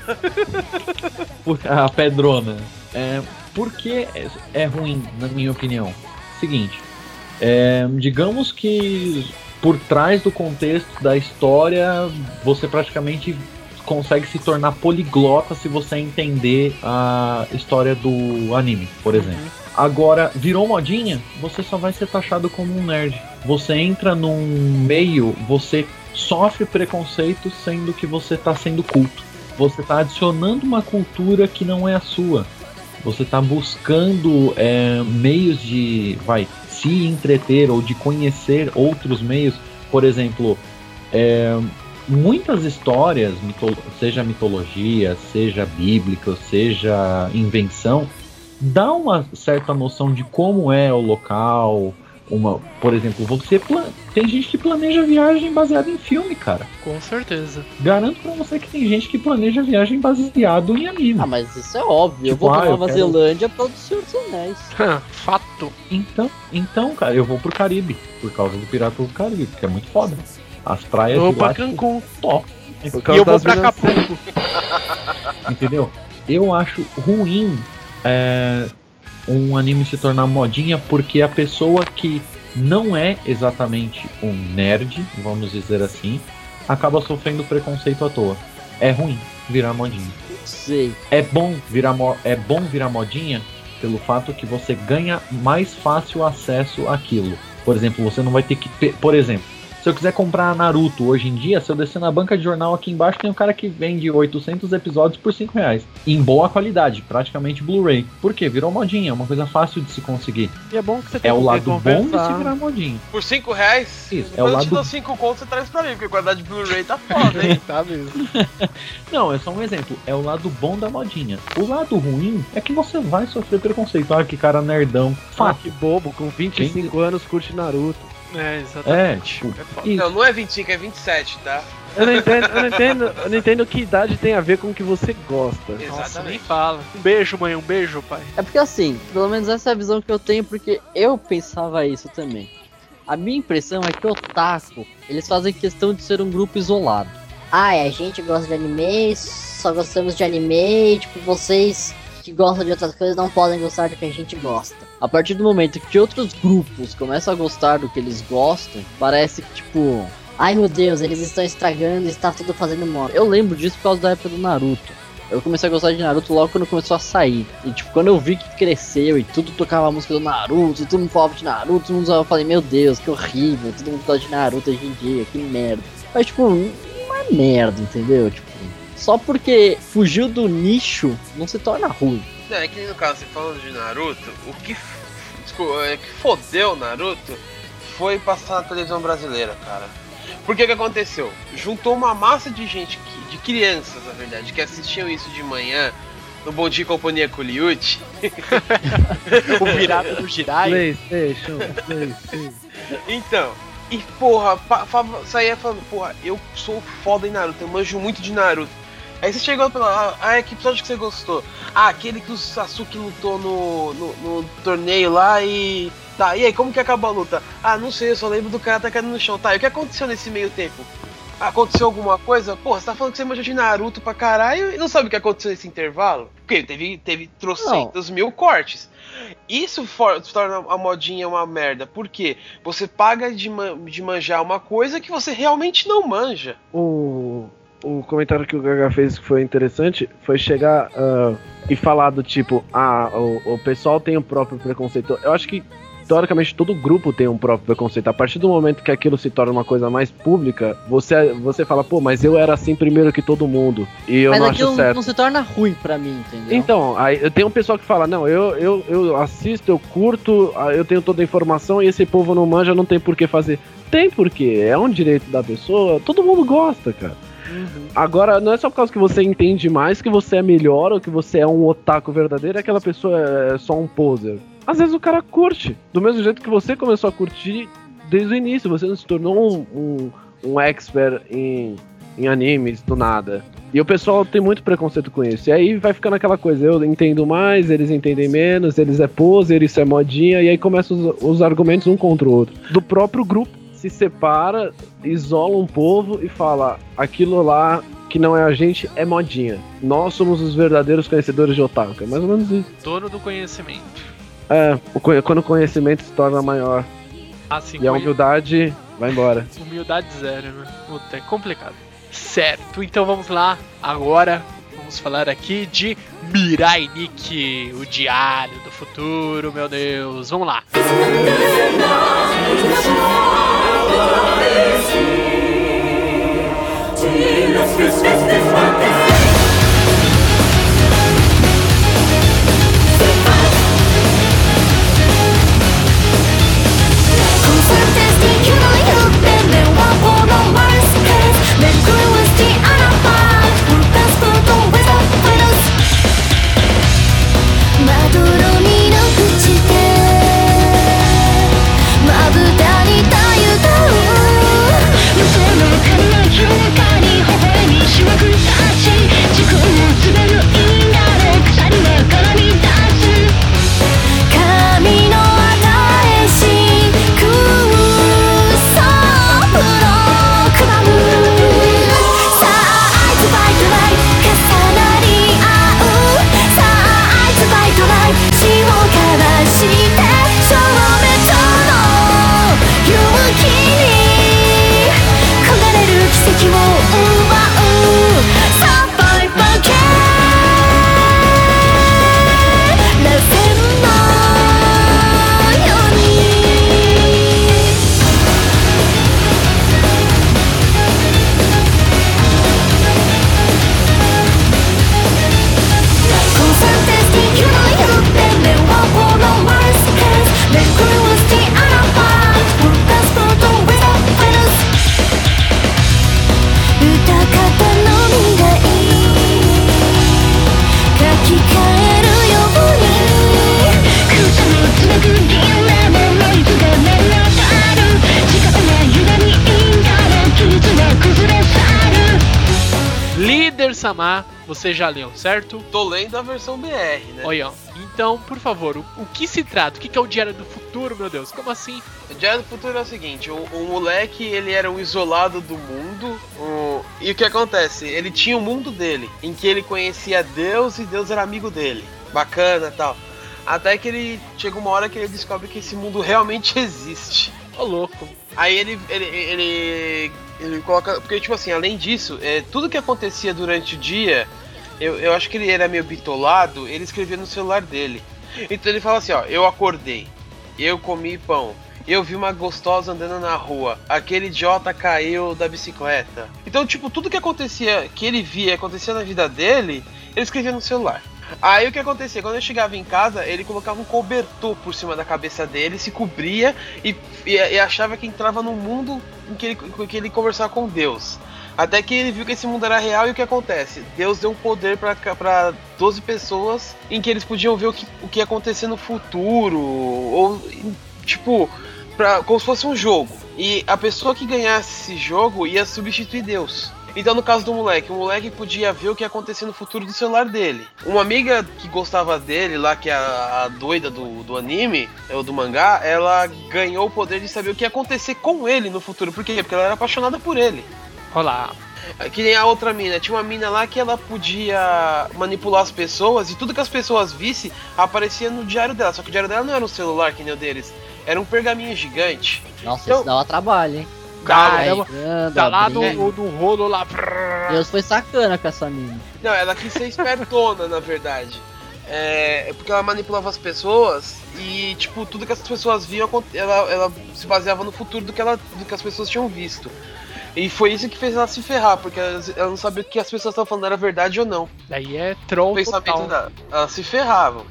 [laughs] Por- a pedrona. É, por que é, é ruim, na minha opinião? Seguinte, é, digamos que por trás do contexto da história, você praticamente consegue se tornar poliglota se você entender a história do anime, por exemplo. Agora, virou modinha, você só vai ser taxado como um nerd. Você entra num meio, você sofre preconceito sendo que você tá sendo culto. Você tá adicionando uma cultura que não é a sua. Você tá buscando é, meios de, vai, se entreter ou de conhecer outros meios. Por exemplo, é, muitas histórias, mito- seja mitologia, seja bíblica, seja invenção, dá uma certa noção de como é o local. Uma, por exemplo, você pla- tem gente que planeja viagem baseada em filme, cara. Com certeza. Garanto pra você que tem gente que planeja viagem baseado em anime. Ah, mas isso é óbvio. eu Tipo, vou pra ah, eu Nova quero- Zelândia pra do Senhor dos Anéis. [laughs] Fato. Então, então, cara, eu vou pro Caribe por causa do Pirata do Caribe, que é muito foda. As praias Eu vou de pra tipo, Cancún. top, E eu vou pra Acapulco. [laughs] entendeu? Eu acho ruim é, um anime se tornar modinha porque a pessoa que não é exatamente um nerd, vamos dizer assim, acaba sofrendo preconceito à toa. É ruim virar modinha. Sei. É bom virar mo- é bom virar modinha pelo fato que você ganha mais fácil acesso àquilo. Por exemplo, você não vai ter que, por exemplo, se eu quiser comprar Naruto hoje em dia, se eu descer na banca de jornal aqui embaixo, tem um cara que vende 800 episódios por 5 reais. Em boa qualidade, praticamente Blu-ray. Por quê? Virou modinha, é uma coisa fácil de se conseguir. E é bom que você tem É o lado quem bom de se virar modinha. Por 5 reais? Isso, é o eu te lado dou 5 contos, você traz pra mim, porque a qualidade de Blu-ray tá [laughs] foda, hein? Tá mesmo. [laughs] Não, é só um exemplo. É o lado bom da modinha. O lado ruim é que você vai sofrer preconceito. Ah, que cara nerdão. Ah, Fato. que bobo, com 25 anos curte Naruto. É, É, exatamente. tipo, É isso. Não, não é 25, é 27, tá? Eu não entendo, eu não entendo, eu não entendo que idade tem a ver com o que você gosta. Nossa, nem Exatamente. fala. Um beijo, mãe, um beijo, pai. É porque assim, pelo menos essa é a visão que eu tenho, porque eu pensava isso também. A minha impressão é que o Otaku, eles fazem questão de ser um grupo isolado. Ah, é, a gente gosta de anime, só gostamos de anime, e, tipo, vocês que gostam de outras coisas não podem gostar do que a gente gosta. A partir do momento que outros grupos começam a gostar do que eles gostam, parece que, tipo, Ai meu Deus, eles estão estragando, está tudo fazendo mal. eu lembro disso por causa da época do Naruto. Eu comecei a gostar de Naruto logo quando começou a sair. E tipo, quando eu vi que cresceu e tudo tocava a música do Naruto, e todo mundo falava de Naruto, todo mundo usava, eu falei, meu Deus, que horrível, todo mundo gosta de Naruto hoje em dia, que merda. Mas tipo, não é merda, entendeu? Tipo, só porque fugiu do nicho não se torna ruim. Não, é que no caso, você falando de Naruto, o que, desculpa, é, que fodeu Naruto foi passar na televisão brasileira, cara. Porque que aconteceu? Juntou uma massa de gente, que, de crianças, na verdade, que assistiam isso de manhã no Bom Dia e Companhia com o Liucci. [laughs] O virado do Jirai. Playstation, Playstation. Então, e porra, fa, saía falando, porra, eu sou foda em Naruto, eu manjo muito de Naruto. Aí você chegou pela. Ah, ah, que episódio que você gostou? Ah, aquele que o Sasuke lutou no, no, no torneio lá e. Tá, e aí, como que acabou a luta? Ah, não sei, eu só lembro do cara tacando no chão. Tá, e o que aconteceu nesse meio tempo? Aconteceu alguma coisa? Pô, você tá falando que você manja de Naruto pra caralho e não sabe o que aconteceu nesse intervalo? Porque teve, teve trocentos mil cortes. Isso for, torna a modinha uma merda. Por quê? Você paga de, man- de manjar uma coisa que você realmente não manja. O, o comentário que o Gaga fez que foi interessante foi chegar ah, e falar do tipo, ah, o, o pessoal tem o próprio preconceito. Eu acho que teoricamente todo grupo tem um próprio preconceito. A partir do momento que aquilo se torna uma coisa mais pública, você, você fala, pô, mas eu era assim primeiro que todo mundo. E eu Mas não aquilo acho certo. não se torna ruim pra mim, entendeu? Então, aí eu tenho um pessoal que fala, não, eu, eu, eu assisto, eu curto, ah, eu tenho toda a informação e esse povo não manja, não tem por que fazer. Tem porquê, é um direito da pessoa, todo mundo gosta, cara. Agora, não é só por causa que você entende mais que você é melhor ou que você é um otaku verdadeiro, é aquela pessoa é só um poser. Às vezes o cara curte, do mesmo jeito que você começou a curtir desde o início, você não se tornou um, um, um expert em, em animes do nada. E o pessoal tem muito preconceito com isso. E aí vai ficando aquela coisa, eu entendo mais, eles entendem menos, eles é poser, isso é modinha, e aí começam os, os argumentos um contra o outro. Do próprio grupo se separa, isola um povo e fala: aquilo lá que não é a gente é modinha. Nós somos os verdadeiros conhecedores de otaku. É mais ou menos isso. Dono do conhecimento. É, quando o conhecimento se torna maior Assim, e a conhe- humildade vai embora. Humildade zero, né? Puta, é complicado. Certo, então vamos lá. Agora vamos falar aqui de Mirai Nikki, o diário do futuro, meu Deus. Vamos lá. Fantastic, you know you've been there. Walk on Mars, cause você já leu, certo? Tô lendo a versão BR, né? Olha, então, por favor, o, o que se trata? O que que é o Diário do Futuro, meu Deus? Como assim? O Diário do Futuro é o seguinte, o, o moleque, ele era um isolado do mundo, e o que acontece? Ele tinha o mundo dele, em que ele conhecia Deus e Deus era amigo dele. Bacana e tal. Até que ele chega uma hora que ele descobre que esse mundo realmente [laughs] existe. Ô, louco. Aí ele, ele, ele, ele coloca. Porque, tipo assim, além disso, é, tudo que acontecia durante o dia, eu, eu acho que ele era meio bitolado, ele escrevia no celular dele. Então ele fala assim: ó, eu acordei, eu comi pão, eu vi uma gostosa andando na rua, aquele idiota caiu da bicicleta. Então, tipo, tudo que acontecia, que ele via, acontecia na vida dele, ele escrevia no celular. Aí o que acontecia? Quando ele chegava em casa, ele colocava um cobertor por cima da cabeça dele, se cobria e, e, e achava que entrava num mundo em que ele, em que ele conversava com Deus. Até que ele viu que esse mundo era real e o que acontece? Deus deu um poder pra 12 pessoas em que eles podiam ver o que, o que ia acontecer no futuro. Ou, tipo, pra, como se fosse um jogo. E a pessoa que ganhasse esse jogo ia substituir Deus. Então, no caso do moleque, o moleque podia ver o que ia acontecer no futuro do celular dele. Uma amiga que gostava dele, lá, que é a, a doida do, do anime, ou do mangá, ela ganhou o poder de saber o que ia acontecer com ele no futuro. Por quê? Porque ela era apaixonada por ele. Olá. É Que nem a outra mina. Tinha uma mina lá que ela podia manipular as pessoas e tudo que as pessoas vissem aparecia no diário dela. Só que o diário dela não era um celular que nem o deles. Era um pergaminho gigante. Nossa, Então- isso dava trabalho, hein? Caramba, Tá lá abrindo. no rolo lá. Deus foi sacana com essa mina. Não, ela quis ser espertona, na verdade. É, porque ela manipulava as pessoas e, tipo, tudo que as pessoas viam, ela, ela se baseava no futuro do que, ela, do que as pessoas tinham visto. E foi isso que fez ela se ferrar, porque ela, ela não sabia o que as pessoas estavam falando era verdade ou não. Daí é O troll pensamento total. Elas se ferravam.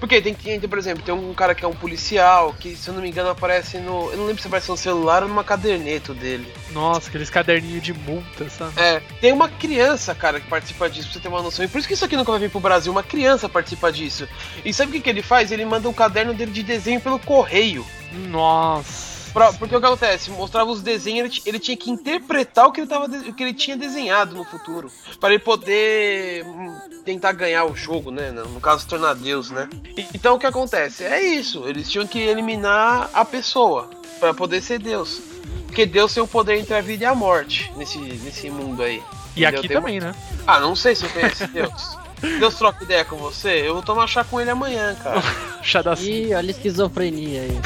Porque tem, tem, por exemplo, tem um cara que é um policial, que se eu não me engano aparece no. Eu não lembro se aparece no celular ou numa caderneta dele. Nossa, aqueles caderninhos de multa, sabe? É, tem uma criança, cara, que participa disso, pra você ter uma noção. E por isso que isso aqui nunca vai vir pro Brasil, uma criança participa disso. E sabe o que, que ele faz? Ele manda um caderno dele de desenho pelo correio. Nossa. Pra- porque o que acontece? Mostrava os desenhos, ele, ele tinha que interpretar o que ele, tava, o que ele tinha desenhado no futuro. Para ele poder hum, tentar ganhar o jogo, né? No caso, se tornar Deus, né? E- Então o que acontece? É isso. Eles tinham que eliminar a pessoa para poder ser Deus. Porque Deus tem o poder entre a vida e a morte nesse, nesse mundo aí. E Entendeu? aqui Tem uma- também, né? Ah, não sei se eu conheço Deus. [laughs] [laughs] Deus troca ideia com você? Eu vou tomar chá com ele amanhã, cara. [laughs] Chá da Ih, olha a esquizofrenia aí.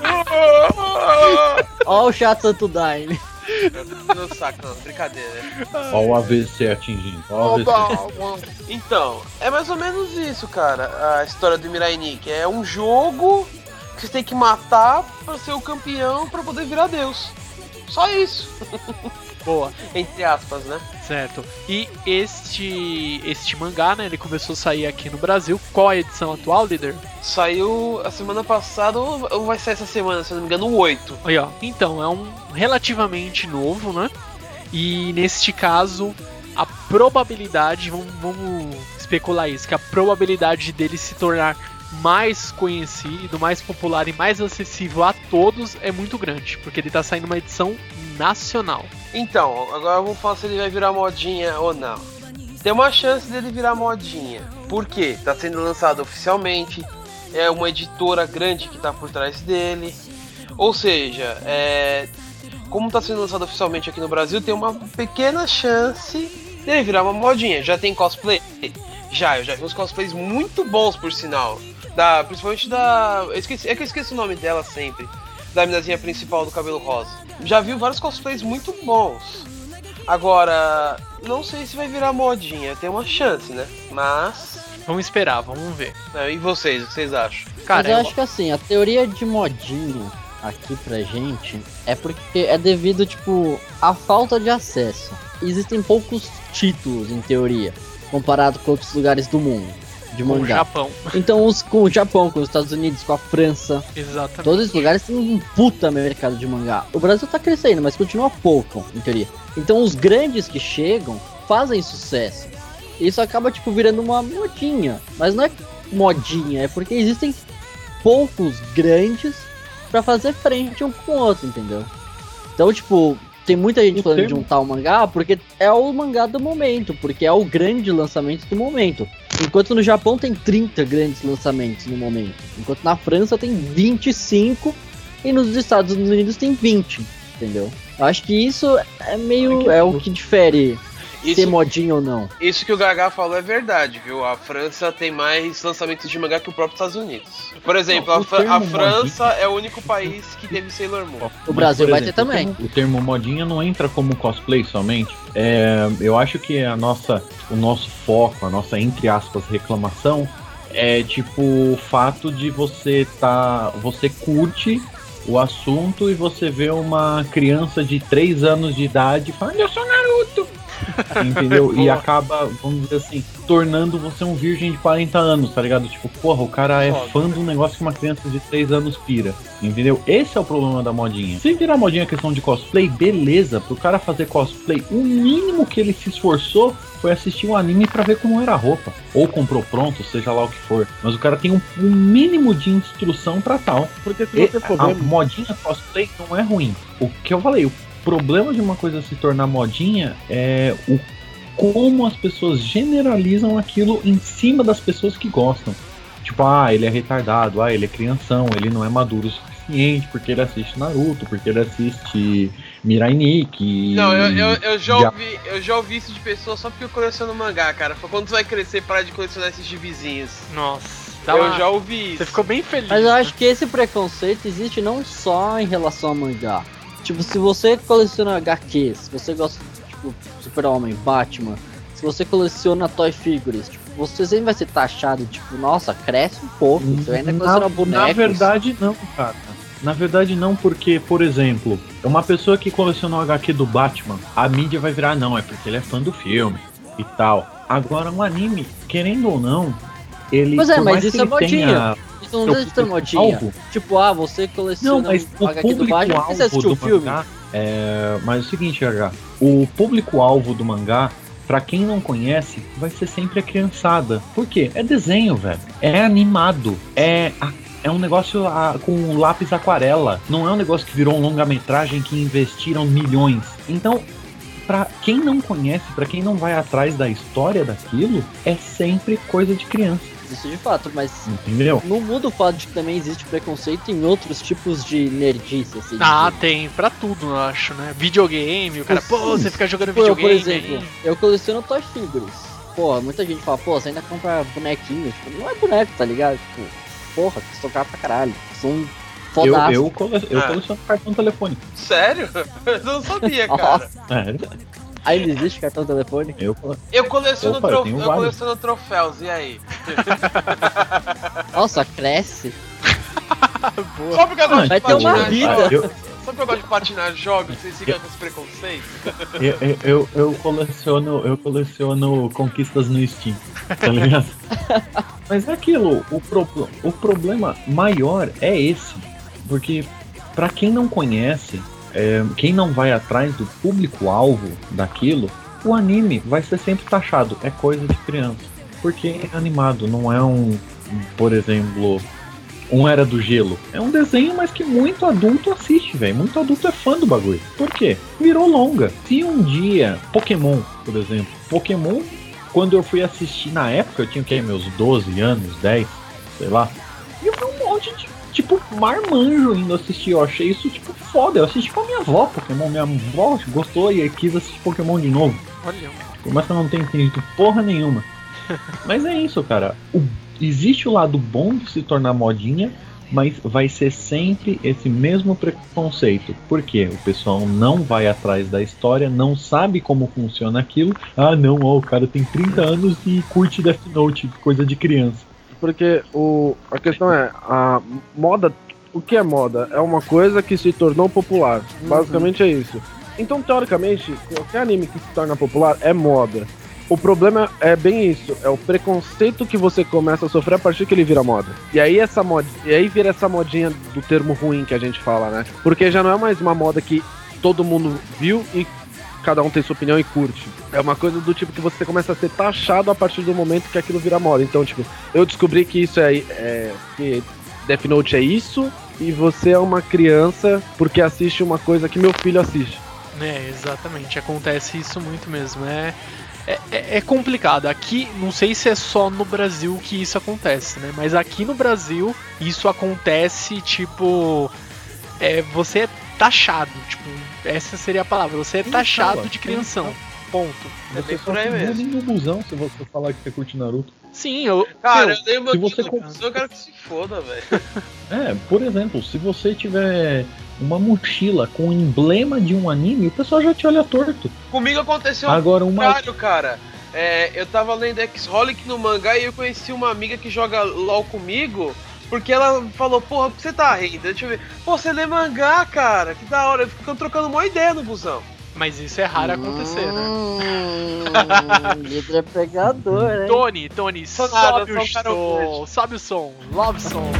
[laughs] Ó o chato Santo Daime. no saco, não, brincadeira. Ó o AVC atingindo. Ó o AVC. Então, é mais ou menos isso, cara, a história do Mirai Nikki. É um jogo que você tem que matar pra ser o campeão pra poder virar Deus. Só isso. Boa. Entre aspas, né? Certo. E este este mangá, né, ele começou a sair aqui no Brasil. Qual a edição atual, líder? Saiu a semana passada ou vai sair essa semana, se eu não me engano, o 8. Aí, ó. Então, é um relativamente novo, né? E neste caso, a probabilidade, vamos, vamos especular isso, que a probabilidade dele se tornar mais conhecido, mais popular e mais acessível a todos é muito grande, porque ele tá saindo uma edição nacional. Então, agora vamos falar se ele vai virar modinha ou não. Tem uma chance dele virar modinha. Por quê? Tá sendo lançado oficialmente. É uma editora grande que tá por trás dele. Ou seja, é... como tá sendo lançado oficialmente aqui no Brasil, tem uma pequena chance dele virar uma modinha. Já tem cosplay? Já, eu já vi uns cosplays muito bons, por sinal. Da, principalmente da. Eu esqueci, é que eu esqueço o nome dela sempre. Da minazinha principal do cabelo rosa. Já vi vários cosplays muito bons. Agora, não sei se vai virar modinha, tem uma chance, né? Mas. Vamos esperar, vamos ver. é, e vocês, o que vocês acham? Cara, Mas eu eu- acho que assim, a teoria de modinho aqui pra gente é porque é devido, tipo, à falta de acesso. Existem poucos títulos, em teoria, comparado com outros lugares do mundo, de com o mangá. Japão. Então, os, com o Japão, com os Estados Unidos, com a França, Exatamente. todos esses lugares têm um puta mercado de mangá. O Brasil tá crescendo, mas continua pouco, em teoria. Então, os grandes que chegam fazem sucesso. Isso acaba, tipo, virando uma modinha. Mas não é modinha, é porque existem poucos grandes pra fazer frente um com o outro, entendeu? Então, tipo, tem muita gente O falando de um tal mangá porque é o mangá do momento, porque é o grande lançamento do momento. Enquanto no Japão tem 30 grandes lançamentos no momento. Enquanto na França tem 25 e nos Estados Unidos tem 20, entendeu? Eu acho que isso é meio. é o que difere ser Isso, modinho ou não. isso que o Gaga falou é verdade, viu? A França tem mais lançamentos de mangá que o próprio Estados Unidos. Por exemplo, Não, a, Fra- a França é o único país que teve Sailor Moon. O Mas, Brasil vai exemplo, ter também. O termo, o termo modinha não entra como cosplay somente. É, eu acho que a nossa, o nosso foco, a nossa, entre aspas, reclamação é tipo o fato de você tá. Você curte o assunto e você vê uma criança de 3 anos de idade falando, eu sou! [laughs] Entendeu? e acaba, vamos dizer assim, tornando você um virgem de 40 anos, tá ligado? Tipo, porra, o cara é Foda. fã de um negócio que uma criança de 3 anos pira. Entendeu? Esse é o problema da modinha. Se virar modinha questão de cosplay, beleza. Pro cara fazer cosplay, o mínimo que ele se esforçou foi assistir um anime pra ver como era a roupa. Ou comprou pronto, seja lá o que for. Mas o cara tem um, um mínimo de instrução pra tal. Porque se E você for a ver, modinha cosplay não é ruim. O que eu falei, o problema de uma coisa se tornar modinha é o como as pessoas generalizam aquilo em cima das pessoas que gostam. Tipo, ah, ele é retardado, ah, ele é crianção, ele não é maduro o suficiente porque ele assiste Naruto, porque ele assiste Mirai Nikki. Não, eu, eu, eu já ouvi, eu já ouvi isso de pessoas só porque eu coleciono mangá, cara. Foi quando você vai crescer para de colecionar esses gibizinhos. Nossa, dá eu uma- já ouvi isso. Você ficou bem feliz. Mas eu né? acho que esse preconceito existe não só em relação a mangá. Tipo, se você coleciona HQs, se você gosta de tipo, Super-Homem, Batman, se você coleciona Toy Figures, tipo, você sempre vai ser taxado, tipo, nossa, cresce um pouco, você ainda coleciona na, bonecos. na verdade, não, cara. Na verdade, não, porque, por exemplo, uma pessoa que colecionou HQ do Batman, a mídia vai virar, não, é porque ele é fã do filme e tal. Agora, um anime, querendo ou não, ele. Pois é, mas isso é modinha. tenha Isso não existe público-alvo, Tipo, ah, você coleciona Não, mas o HQ do Batman, você público-alvo assistiu o do filme. mangá. É, mas é o seguinte, H, o público-alvo do mangá, pra quem não conhece, vai ser sempre a criançada. Por quê? É desenho, velho. É animado. É a é um negócio ah, com lápis aquarela. Não é um negócio que virou um longa-metragem que investiram milhões. Então, pra quem não conhece, pra quem não vai atrás da história daquilo, é sempre coisa de criança. Isso de fato, mas Entendeu? não muda o fato de que também existe preconceito em outros tipos de nerdice, assim. Ah, de- tem pra tudo, eu acho, né? Videogame, o cara, pô, você fica jogando Pô, eu, videogame. por exemplo, aí. eu coleciono Toy Figures. Porra, muita gente fala, pô, você ainda compra bonequinho. Tipo, não é boneco, tá ligado? Tipo, porra, que tocar pra caralho. São Eu, fodaço. eu, cole- eu Ah. coleciono cartão telefônico. Sério? [laughs] Eu não sabia, [laughs] cara. É, Ainda existe cartão telefone? eu Eu coleciono, Opa, eu trof- eu vários. coleciono troféus, e aí? Nossa, cresce. [laughs] Só porque eu gosto Vai de ter uma patinar vida. Eu, Só porque eu gosto de patinar jogos, vocês ficam com esse preconceito? eu, eu, eu, eu coleciono, eu coleciono conquistas no Steam, tá ligado? [laughs] Mas é aquilo, o, pro, o problema maior é esse, porque pra quem não conhece, é, quem não vai atrás do público-alvo daquilo, o anime vai ser sempre taxado, é coisa de criança. Porque é animado, não é um, por exemplo, um Era do Gelo. É um desenho, mas que muito adulto assiste, velho. Muito adulto é fã do bagulho. Por quê? Virou longa. Se um dia, Pokémon, por exemplo, Pokémon, quando eu fui assistir na época, eu tinha o quê? Meus 12 anos, 10, sei lá. E eu vi um monte de, tipo, marmanjo indo assistir. Eu achei isso, tipo, foda. Eu assisti com a minha avó Pokémon. Minha avó gostou e quis assistir Pokémon de novo. Olha, Por mais que eu não tenha entendido porra nenhuma. [laughs] Mas é isso, cara. O- existe o lado bom de se tornar modinha, mas vai ser sempre esse mesmo preconceito. Por quê? O pessoal não vai atrás da história, não sabe como funciona aquilo. Ah, não, ó, o cara tem 30 anos e curte Death Note, coisa de criança. Porque o, a questão é, a moda, o que é moda? É uma coisa que se tornou popular. Basicamente é isso. Então, teoricamente, qualquer anime que se torna popular é moda. O problema é bem isso, é o preconceito que você começa a sofrer a partir que ele vira moda. E aí essa mod, e aí vira essa modinha do termo ruim que a gente fala, né? Porque já não é mais uma moda que todo mundo viu e cada um tem sua opinião e curte. É uma coisa do tipo que você começa a ser taxado a partir do momento que aquilo vira moda. Então, tipo, eu descobri que isso é, é que Death Note é isso e você é uma criança porque assiste uma coisa que meu filho assiste. É, exatamente. Acontece isso muito mesmo. É, é, é- é complicado. Aqui, não sei se é só no Brasil que isso acontece, né? Mas aqui no Brasil, isso acontece, tipo. É, você é taxado. Tipo, essa seria a palavra. Você é taxado fala? de crianção. Ponto. É Você bem por aí mesmo. no busão se você falar que você curte Naruto. Sim, eu. Cara, eu lembro se que você com- eu quero que se foda, velho. É, por exemplo, se você tiver uma mochila com o emblema de um anime, o pessoal já te olha torto. Comigo aconteceu Agora o uma contrário, cara. É, eu tava lendo X-Holic no mangá e eu conheci uma amiga que joga LOL comigo. Porque ela falou, porra, por que você tá rindo? Deixa eu ver. Pô, você lê mangá, cara, que da hora. Ficam trocando uma ideia no busão. mas isso é raro acontecer, né? Hum, [laughs] líder é pegador, hein? Tony, Tony, sobe nada, o som, sobe o som, love som.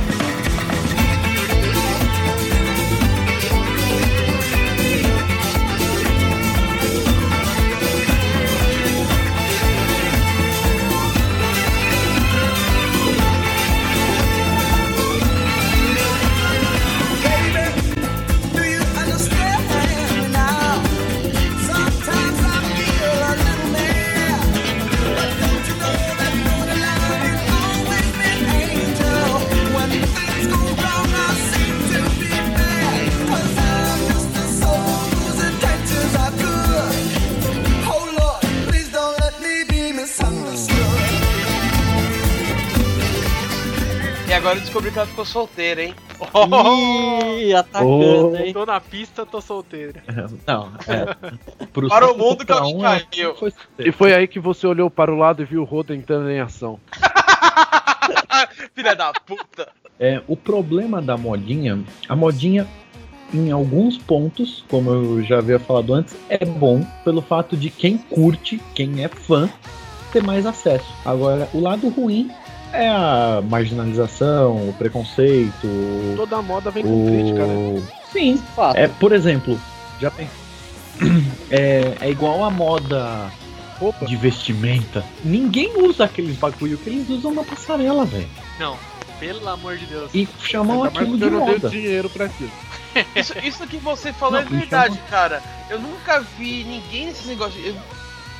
Agora eu descobri que ela ficou solteira, hein? Ih, [laughs] atacando, hein? Tô na pista, tô solteiro. Não, é. Pro Para o mundo que ela um, caiu. foi- E foi aí que você olhou para o lado e viu o Rodo entrando em ação. [laughs] Filha da puta. É, o problema da modinha, a modinha, em alguns pontos, como eu já havia falado antes, é bom pelo fato de quem curte, quem é fã, ter mais acesso. Agora, o lado ruim é a marginalização, o preconceito, Toda moda vem com crítica, né? o... Sim, Fato. é, por exemplo, já tem. [clears throat] É, é igual a moda Opa, de vestimenta. Ninguém usa aqueles bagulho que eles usam na passarela, velho. Não. Pelo amor de Deus. E chamam aquilo de eu não tenho moda. dinheiro pra aquilo. Isso, isso que você falou Não, é e verdade, chama- cara. Eu nunca vi ninguém nesse negócio. eu-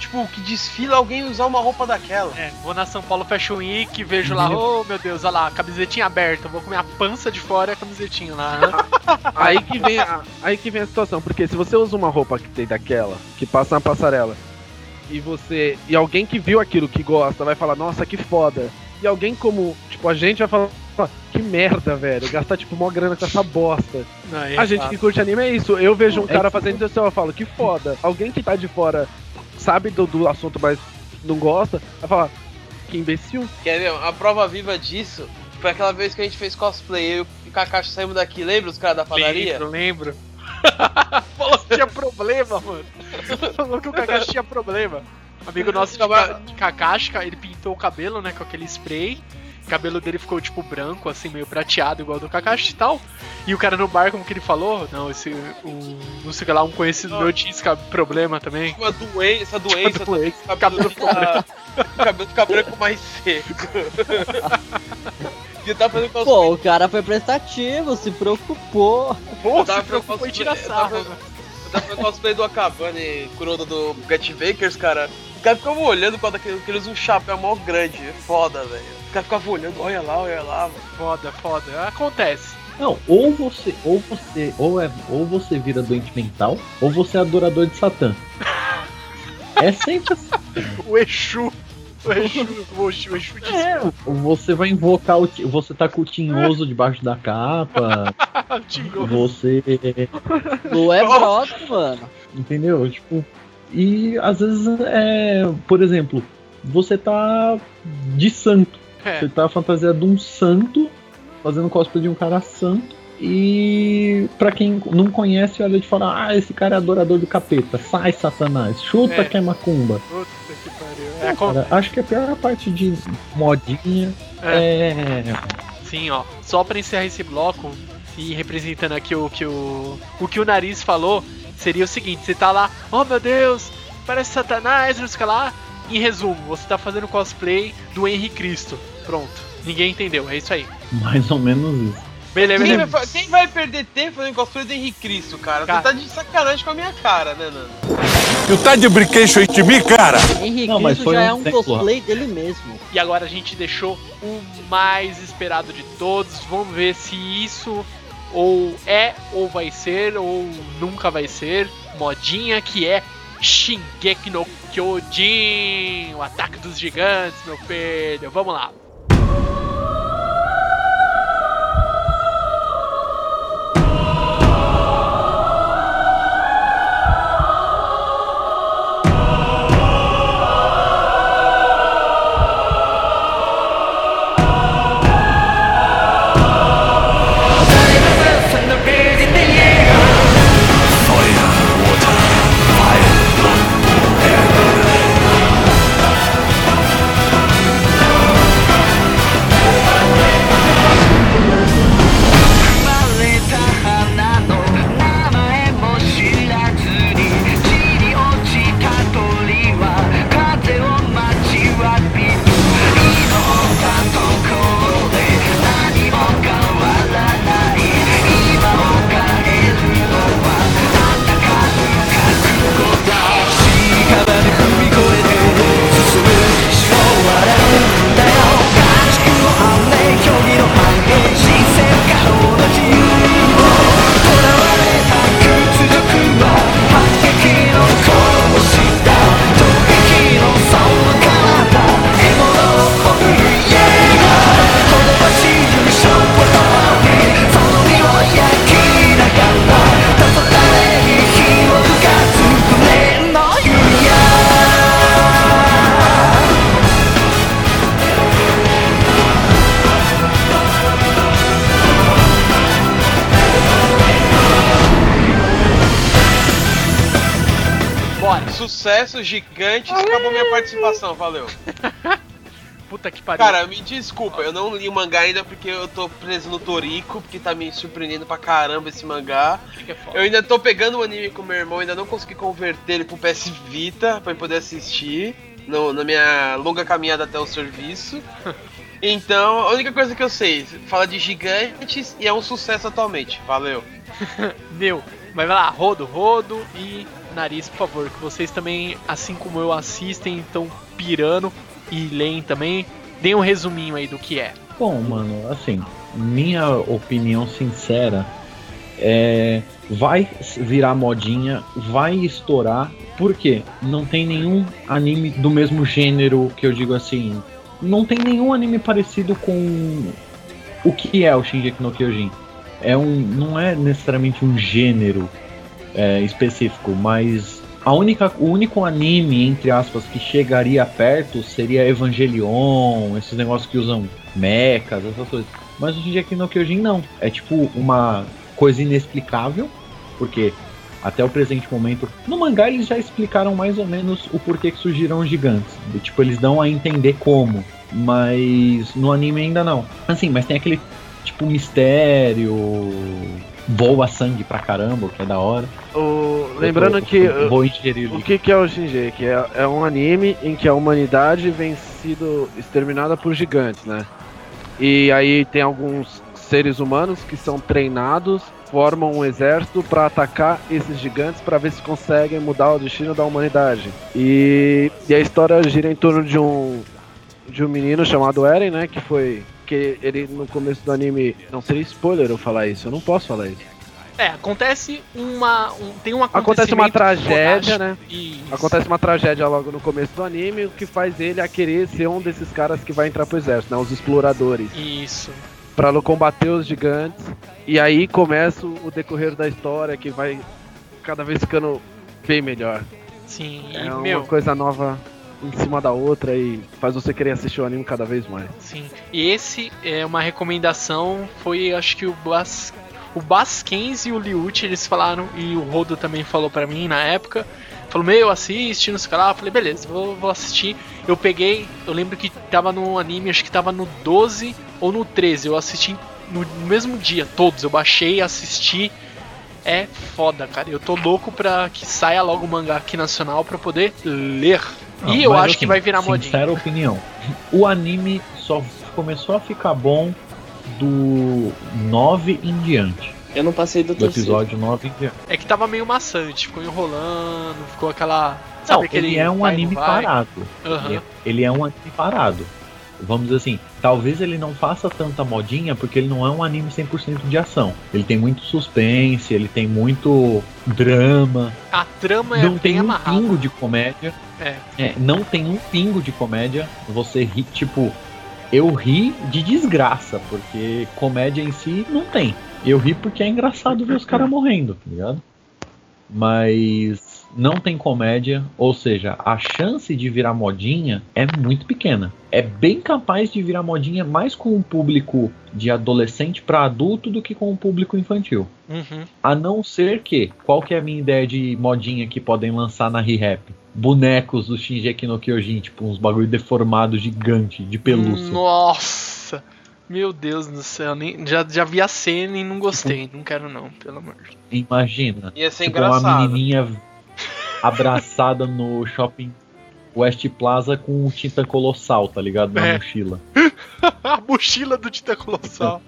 tipo, que desfila alguém usar uma roupa daquela. É, vou na São Paulo Fashion Week, vejo lá, oh meu Deus, olha lá, camisetinha aberta, vou comer a pança de fora e a camisetinha lá. né? [laughs] Aí que vem a, aí que vem a situação, porque se você usa uma roupa que tem daquela, que passa na passarela, e você. E alguém que viu aquilo que gosta vai falar, nossa, que foda. E alguém como, tipo, a gente vai falar, "Pô, que merda, velho. Gastar tipo mó grana com essa bosta. Não, é A gente exato. que curte anime é isso. Eu vejo um É cara que- fazendo isso eu falo, que foda. Alguém que tá de fora sabe do, do assunto, mas não gosta, vai falar, que imbecil. Quer ver? A prova viva disso foi aquela vez que a gente fez cosplay. Eu e o Kakashi saímos daqui. Lembra os caras da padaria? Lembro, lembro. [laughs] Falou que tinha problema, mano. Falou que o Kakashi tinha problema. Amigo nosso de, Ka- de Kakashi, ele pintou o cabelo, né, com aquele spray. O cabelo dele ficou tipo branco, assim, meio prateado, igual do Kakashi e tal. E o cara no bar, como que ele falou? Não, esse. Um, não sei o que lá, um conhecido meu tinha esse problema também. Uma doença, essa doença. doença, o cabelo fica, o [laughs] cabelo fica branco mais seco. [laughs] e tava fazendo cosplay. Pô, o cara foi prestativo, se preocupou. Pô, se preocupou fazendo em tirar cosplay- eu tava sarro, fazendo- Eu tava fazendo cosplay do Akabane Kuroda do Get Bakers, cara. Os caras ficavam olhando quando aquele, que eles usam um chapéu mó grande. É foda, velho. Os caras ficavam olhando, olha lá, olha lá, mano. Foda, foda. Acontece. Não, ou você, ou você, ou é, ou você vira doente mental, ou você é adorador de Satã. É sempre assim. [laughs] O Exu. O Exu, o Exu, o Exu de É, você vai invocar o. Você tá com o tinhoso debaixo da capa. [laughs] Tinhoso. Você. Tu é brother, mano. Entendeu? Tipo. E às vezes é. Por exemplo, você tá de santo. É. Você tá fantasiado de um santo, fazendo cosplay de um cara santo. E pra quem não conhece, olha de fora, ah, esse cara é adorador do capeta. Sai, Satanás. Chuta É. que é macumba. Puta que pariu. É, com- Cara, acho que a pior parte de modinha é. Sim, ó. Só pra encerrar esse bloco e representando aqui o que o, o que o nariz falou, seria o seguinte: você tá lá, oh meu Deus, parece Satanás, não sei o que lá. Em resumo, você tá fazendo cosplay do Henrique Cristo. Pronto. Ninguém entendeu, é isso aí. Mais ou menos isso. Beleza, Quem beleza. vai, quem vai perder tempo fazendo cosplay do Henrique Cristo, cara? Cara. Você tá de sacanagem com a minha cara, né, Nando? Tu tá de brinquedo aí de mim, cara? Henrique Não, mas Cristo foi já um é um cosplay dele mesmo. E agora a gente deixou o mais esperado de todos. Vamos ver se isso ou é ou vai ser ou nunca vai ser modinha que é Shingeki no Kyojin, o ataque dos gigantes, meu filho. Vamos lá. Sucesso gigante, acabou minha participação, valeu. [laughs] Puta que pariu. Cara, me desculpa, eu não li o mangá ainda porque eu tô preso no Toriko, porque tá me surpreendendo pra caramba esse mangá. é. Eu ainda tô pegando o anime com meu irmão, ainda não consegui converter ele pro PS Vita pra eu poder assistir no- na minha longa caminhada até o serviço. [laughs] Então, a única coisa que eu sei, fala de gigantes e é um sucesso atualmente. Valeu. [laughs] Meu, mas vai lá, rodo, rodo e nariz, por favor, que vocês também, assim como eu, assistem, estão pirando e leem também. Dê um resuminho aí do que é. Bom, mano, assim, minha opinião sincera é. Vai virar modinha, vai estourar, porque não tem nenhum anime do mesmo gênero que eu digo assim. Não tem nenhum anime parecido com o que é o Shingeki no Kyojin. É um, não é necessariamente um gênero é, específico, mas a única, o único anime, entre aspas, que chegaria perto seria Evangelion, esses negócios que usam mechas, essas coisas. Mas o Shingeki no Kyojin não. É tipo uma coisa inexplicável, porque até o presente momento, no mangá eles já explicaram mais ou menos o porquê que surgiram os gigantes. Tipo, eles dão a entender como, mas no anime ainda não. Assim, mas tem aquele tipo mistério, voa sangue pra caramba, o que é da hora. O- lembrando que eu vou ingerir o que, que é o Shingeki? É, é um anime em que a humanidade vem sido exterminada por gigantes, né? E aí tem alguns seres humanos que são treinados, formam um exército para atacar esses gigantes para ver se conseguem mudar o destino da humanidade. E, e a história gira em torno de um de um menino chamado Eren, né? Que foi que ele no começo do anime não seria spoiler eu falar isso, eu não posso falar isso. É, acontece uma. um- tem um Acontece uma tragédia, fodástico né? e- Acontece uma tragédia logo no começo do anime, o que faz ele a querer ser um desses caras que vai entrar pro exército, né? Os exploradores. Isso. Pra combater os gigantes. E aí começa o decorrer da história que vai cada vez ficando bem melhor. Sim, e, É uma meu. coisa nova em cima da outra e faz você querer assistir o anime cada vez mais. Sim. E esse é uma recomendação. Foi, acho que o Bas. O Baskens e o Liucci, eles falaram, e o Rodo também falou pra mim na época. Falou, meu, assiste, não sei o que lá. Eu falei, beleza, vou, vou assistir. Eu peguei, eu lembro que tava no anime, acho que tava no 12 ou no 13. Eu assisti no mesmo dia, todos. Eu baixei, assisti. É foda, cara. Eu tô louco pra que saia logo o mangá aqui nacional pra poder ler. Não, e eu acho assim, que vai virar modinha. Sincera opinião. O anime só começou a ficar bom do 9 em diante. Eu não passei do Do episódio 9 em diante. É que tava meio maçante, ficou enrolando, ficou aquela. Sabe Não, aquele ele é um vai, anime parado. Aham. Ele, é, ele é um anime parado. Vamos dizer assim, talvez ele não faça tanta modinha porque ele não é um anime 100% de ação. Ele tem muito suspense, ele tem muito drama, A trama é não bem tem um amarrada. pingo de comédia. É. É, não tem um pingo de comédia. Você ri, tipo, eu ri de desgraça, porque comédia em si não tem. Eu ri porque é engraçado ver os caras morrendo, tá ligado? Mas não tem comédia, ou seja, a chance de virar modinha é muito pequena. É bem capaz de virar modinha mais com o público de adolescente para adulto do que com o público infantil. Uhum. A não ser que, qual que é a minha ideia de modinha que podem lançar na ReHap? Bonecos do Shingeki no Kyojin, tipo uns bagulho deformado gigante, de pelúcia. Nossa! Meu Deus do céu, nem, já, já vi a cena e não gostei. Não quero não, pelo amor de Deus. Imagina. Ia ser tipo uma engraçado. menininha abraçada no shopping West Plaza com tinta colossal, tá ligado? Na É. mochila. [laughs] a mochila do Tita Colossal.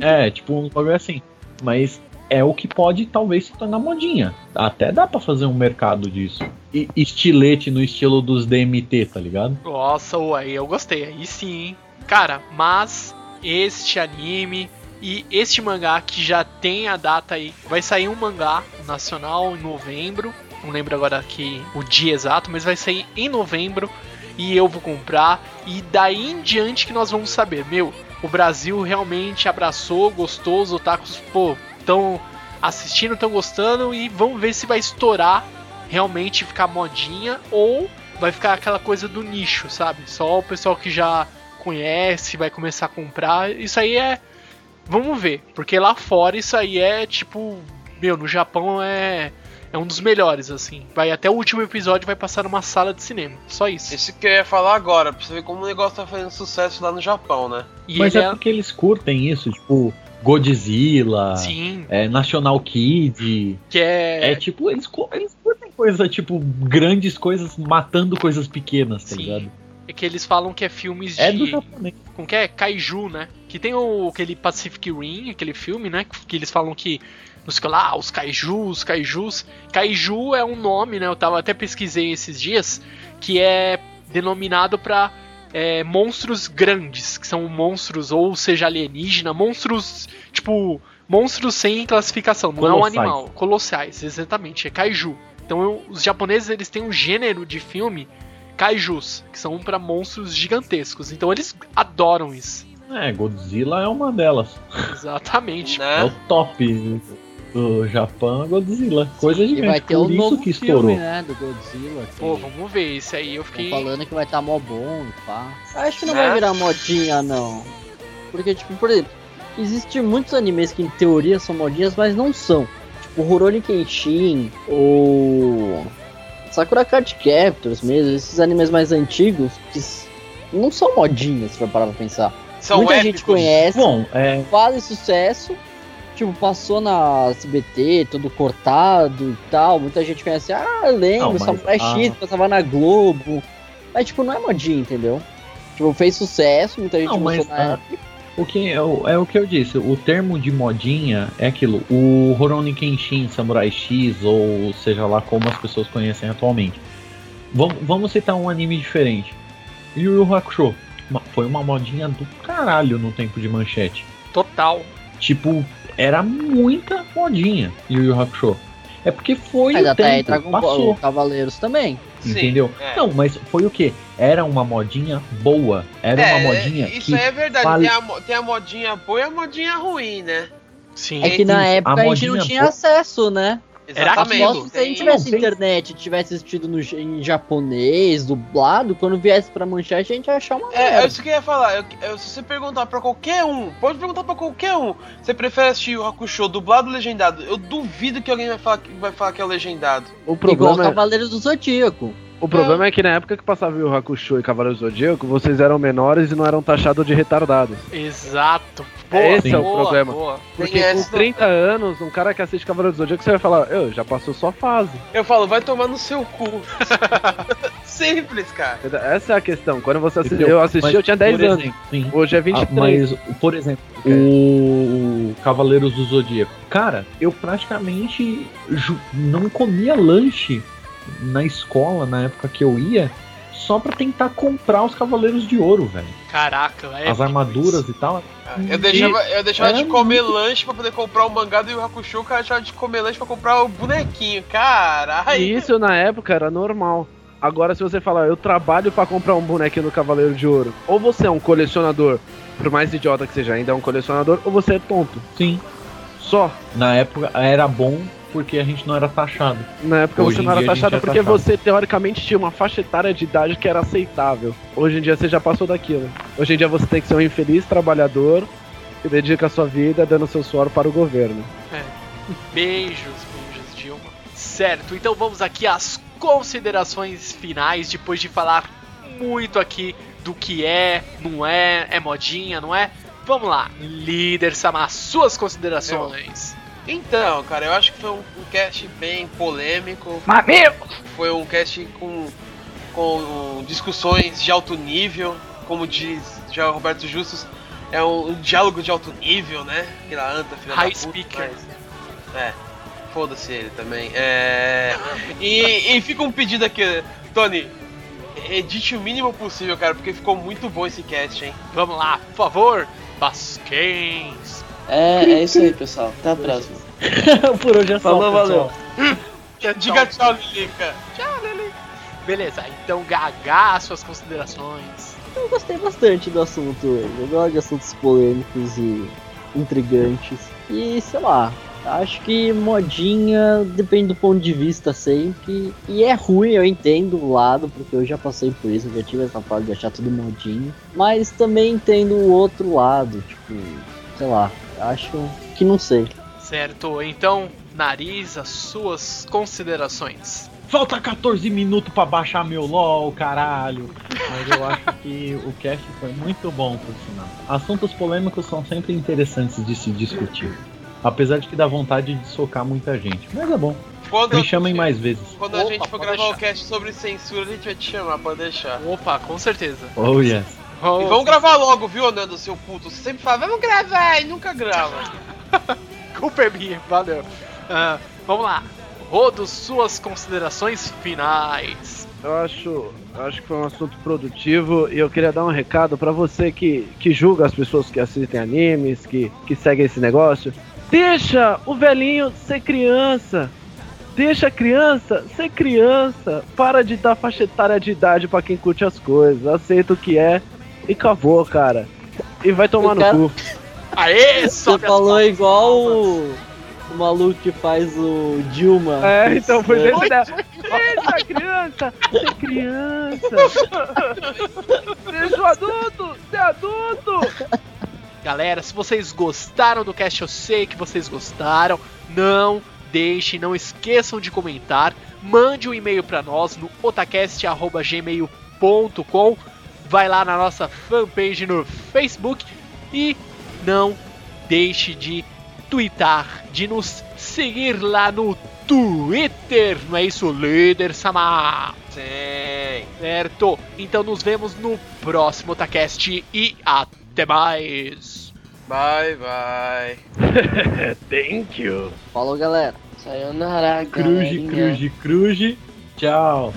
É, tipo um bagulho assim. Mas é o que pode talvez se tornar modinha. Até dá pra fazer um mercado disso. E estilete no estilo dos DMT, tá ligado? Nossa, ué, eu gostei. Aí sim, hein? Cara, mas este anime e este mangá que já tem a data aí. Vai sair um mangá nacional em novembro. Não lembro agora aqui o dia exato, mas vai sair em novembro. E eu vou comprar. E daí em diante que nós vamos saber. Meu, o Brasil realmente abraçou, gostou. Os otakus, pô, estão assistindo, estão gostando. E vamos ver se vai estourar realmente ficar modinha ou vai ficar aquela coisa do nicho, sabe? Só o pessoal que já conhece vai começar a comprar. Isso aí é. Vamos ver. Porque lá fora isso aí é tipo. Meu, no Japão é. É um dos melhores, assim. Vai até o último episódio vai passar numa sala de cinema. Só isso. Isso que eu ia falar agora, pra você ver como o negócio tá fazendo sucesso lá no Japão, né? E Mas ele é porque eles curtem isso, tipo, Godzilla, Sim. é, National Kid. Que é. É tipo, eles, eles curtem coisa, tipo, grandes coisas matando coisas pequenas, tá Sim. ligado? é que eles falam que é filmes de. É do japonês. Como que é? Kaiju, né? Que tem o, aquele Pacific Rim, aquele filme, né? Que eles falam que. Não sei o que lá, os kaijus, kaijus. Kaiju é um nome, né? Eu tava até pesquisei esses dias, que é denominado pra é, monstros grandes, que são monstros, ou seja, alienígena, monstros, tipo, monstros sem classificação, não é um Colossais. animal. Colossais, exatamente, é kaiju. Então eu- os japoneses eles têm um gênero de filme kaijus, que são pra monstros gigantescos. Então eles adoram isso. É, Godzilla é uma delas. Exatamente. É o Né? top do Japão, é Godzilla. Coisa E gigante. vai ter Por um isso novo que estourou. filme, né, do Godzilla. que Pô, vamos ver, esse aí eu tão fiquei. falando que vai estar mó bom e pá. Acho que não vai virar modinha, não. Porque, tipo, por exemplo, existem muitos animes que em teoria são modinhas, mas não são. Tipo, Rurouni Kenshin, ou... Sakura Card Captors mesmo, esses animes mais antigos, que não são modinhas, se for parar pra pensar. São Muita épicos. gente conhece, Bom, é, fazem sucesso. Tipo, passou na SBT, todo cortado e tal. Muita gente conhece, ah, eu lembro, Não, mas Samurai a- X, passava na Globo. Mas, tipo, não é modinha, entendeu? Tipo, fez sucesso, muita gente Não, mas, na ah, época. o que é o, é o que eu disse. O termo de modinha é aquilo. O Rurouni Kenshin, Samurai X, ou seja lá como as pessoas conhecem atualmente. Vamos, vamos citar um anime diferente. Yu Yu Hakusho. Foi uma modinha do caralho no tempo de manchete. Total. Tipo, era muita modinha Yu Yu Hakusho. É porque foi Mas o até aí tempo, Dragon passou. Ball, Cavaleiros também. Sim, Entendeu? é. Não, mas foi o que? Era uma modinha boa. Era É, uma modinha isso que é verdade. vale- Tem, a, tem a modinha boa e a modinha ruim, né? Sim. É que na Isso, época a a, gente não tinha boa- acesso, né? Era Exatamente. aquilo. Que se a gente tivesse internet e tivesse assistido no, em japonês, dublado, quando viesse pra manchete a gente ia achar uma É, é isso que eu ia falar. Eu- eu- se você perguntar pra qualquer um, pode perguntar pra qualquer um, você prefere assistir o Hakusho dublado ou legendado? Eu duvido que alguém vai falar que, vai falar que é o legendado. O Igual problema, é, Cavaleiros do Zodíaco. O problema é que na época que passava o Hakusho e Cavaleiros do Zodíaco, vocês eram menores e não eram taxados de retardados. Exato. Esse é o boa, problema. boa. Porque Tem com essa- 30 anos, um cara que assiste Cavaleiros do Zodíaco, você vai falar, eu já passou sua fase. Eu falo, vai tomar no seu cu. [laughs] Simples, cara. Essa é a questão. Quando você assisti, Entendeu? eu assisti, Mas, eu tinha 10 por anos. exemplo, sim. Hoje é Ah, 23. mas, por exemplo, o Cavaleiros do Zodíaco. Cara, eu praticamente não comia lanche na escola na época que eu ia só pra tentar comprar os Cavaleiros de Ouro, velho. Caraca, é. As armaduras e tal. Eu deixava, eu deixava de comer lanche pra poder comprar o mangá do Yu Hakusho, o cara deixava de comer lanche pra comprar o bonequinho. Caralho. E isso na época era normal. Agora, se você falar, eu trabalho pra comprar um bonequinho do Cavaleiro de Ouro, ou você é um colecionador, por mais idiota que seja, ainda é um colecionador, ou você é tonto. Sim. Só. Na época era bom porque a gente não era taxado. Na época Hoje você não era taxado é porque taxado. você teoricamente tinha uma faixa etária de idade que era aceitável. Hoje em dia você já passou daquilo. Hoje em dia você tem que ser um infeliz trabalhador que dedica a sua vida dando seu suor para o governo. Beijos, beijos, Dilma. Certo, então vamos aqui às considerações finais, depois de falar muito aqui do que é, não é, é modinha, não é? Vamos lá, líder Samar, suas considerações. Então, cara, eu acho que foi um, um cast bem polêmico. Mamilo! Foi um cast com, com discussões de alto nível, como diz já Roberto Justus, é um, um diálogo de alto nível, né? Aquela anta, filha High da puta, speaker. mas- É, foda-se ele também. É, e, e fica um pedido aqui, Tony, edite o mínimo possível, cara, porque ficou muito bom esse cast, hein? Vamos lá, por favor, Basquens. É, é isso aí, pessoal. Até a próxima. [laughs] Por hoje é só, Falou, valeu. Diga tchau, Lilica. Tchau, Lili. Beleza, então Gagá, suas considerações. Eu gostei bastante do assunto. Eu gosto de assuntos polêmicos e intrigantes. E sei lá, acho que modinha depende do ponto de vista sempre. E é ruim, eu entendo o lado, porque eu já passei por isso, eu já tive essa fase de achar tudo modinho. Mas também entendo o outro lado, tipo, sei lá, acho que não sei. Certo, então, Nariz, as suas considerações. Falta 14 minutos pra baixar meu LOL, caralho. Mas eu acho que o cast foi muito bom, por sinal. Assuntos polêmicos são sempre interessantes de se discutir. Apesar de que dá vontade de socar muita gente. Mas é bom. Quando, Me chamem mais vezes. quando a Opa, gente for gravar deixar. o cast sobre censura, a gente vai te chamar, pode deixar. Opa, com certeza. Oh, yes. E vamos gravar logo, viu, Nando, seu puto? Você sempre fala, vamos gravar, e nunca grava. [laughs] Culpa é minha, valeu. Ah, vamos lá. Rodo, suas considerações finais. Eu acho, eu acho que foi um assunto produtivo e eu queria dar um recado pra você que, que julga as pessoas que assistem animes, que, que seguem esse negócio. Deixa o velhinho ser criança. Deixa a criança ser criança. Para de dar faixa etária de idade pra quem curte as coisas. Aceita o que é e acabou, cara. E vai tomar O no cara- cu. Aê, Você falou igual o, o maluco que faz o Dilma. É, então foi É. desse da... Deixa a criança ser criança. Deixa o adulto ser adulto. Galera, se vocês gostaram do cast, eu sei que vocês gostaram. Não deixem, não esqueçam de comentar. Mande um e-mail para nós no otacast.gmail.com. Vai lá na nossa fanpage no Facebook e não deixe de twittar, de nos seguir lá no Twitter. Não é isso, líder Samar? Sim. Certo? Então nos vemos no próximo Otacast e até mais. Bye, bye. [laughs] Thank you. Falou, galera. Sayonara, Cruze, cruze, cruze. Tchau.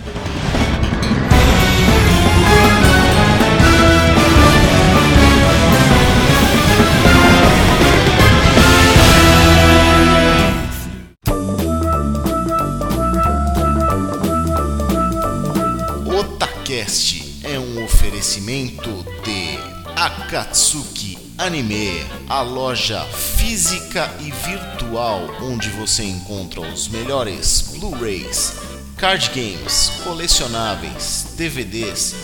Oferecimento de Akatsuki Anime, a loja física e virtual onde você encontra os melhores Blu-rays, card games, colecionáveis, DVDs,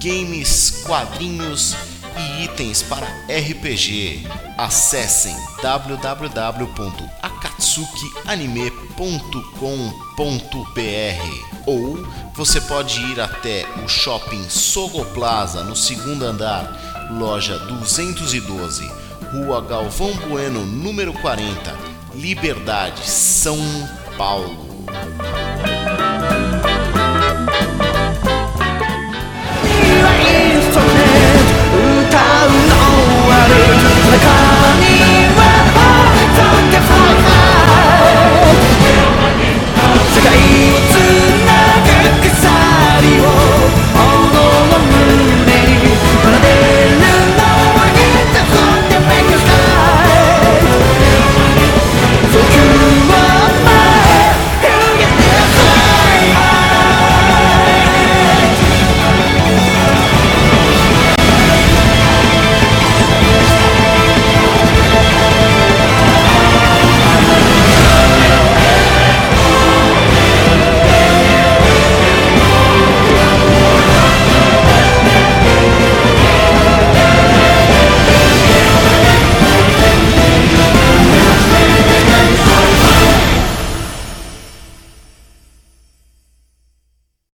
games, quadrinhos e itens para RPG. Acessem www.akatsukianime.com.br ou você pode ir até o shopping Sogo Plaza no segundo andar, loja 212, Rua Galvão Bueno, número 40, Liberdade, São Paulo. cantar.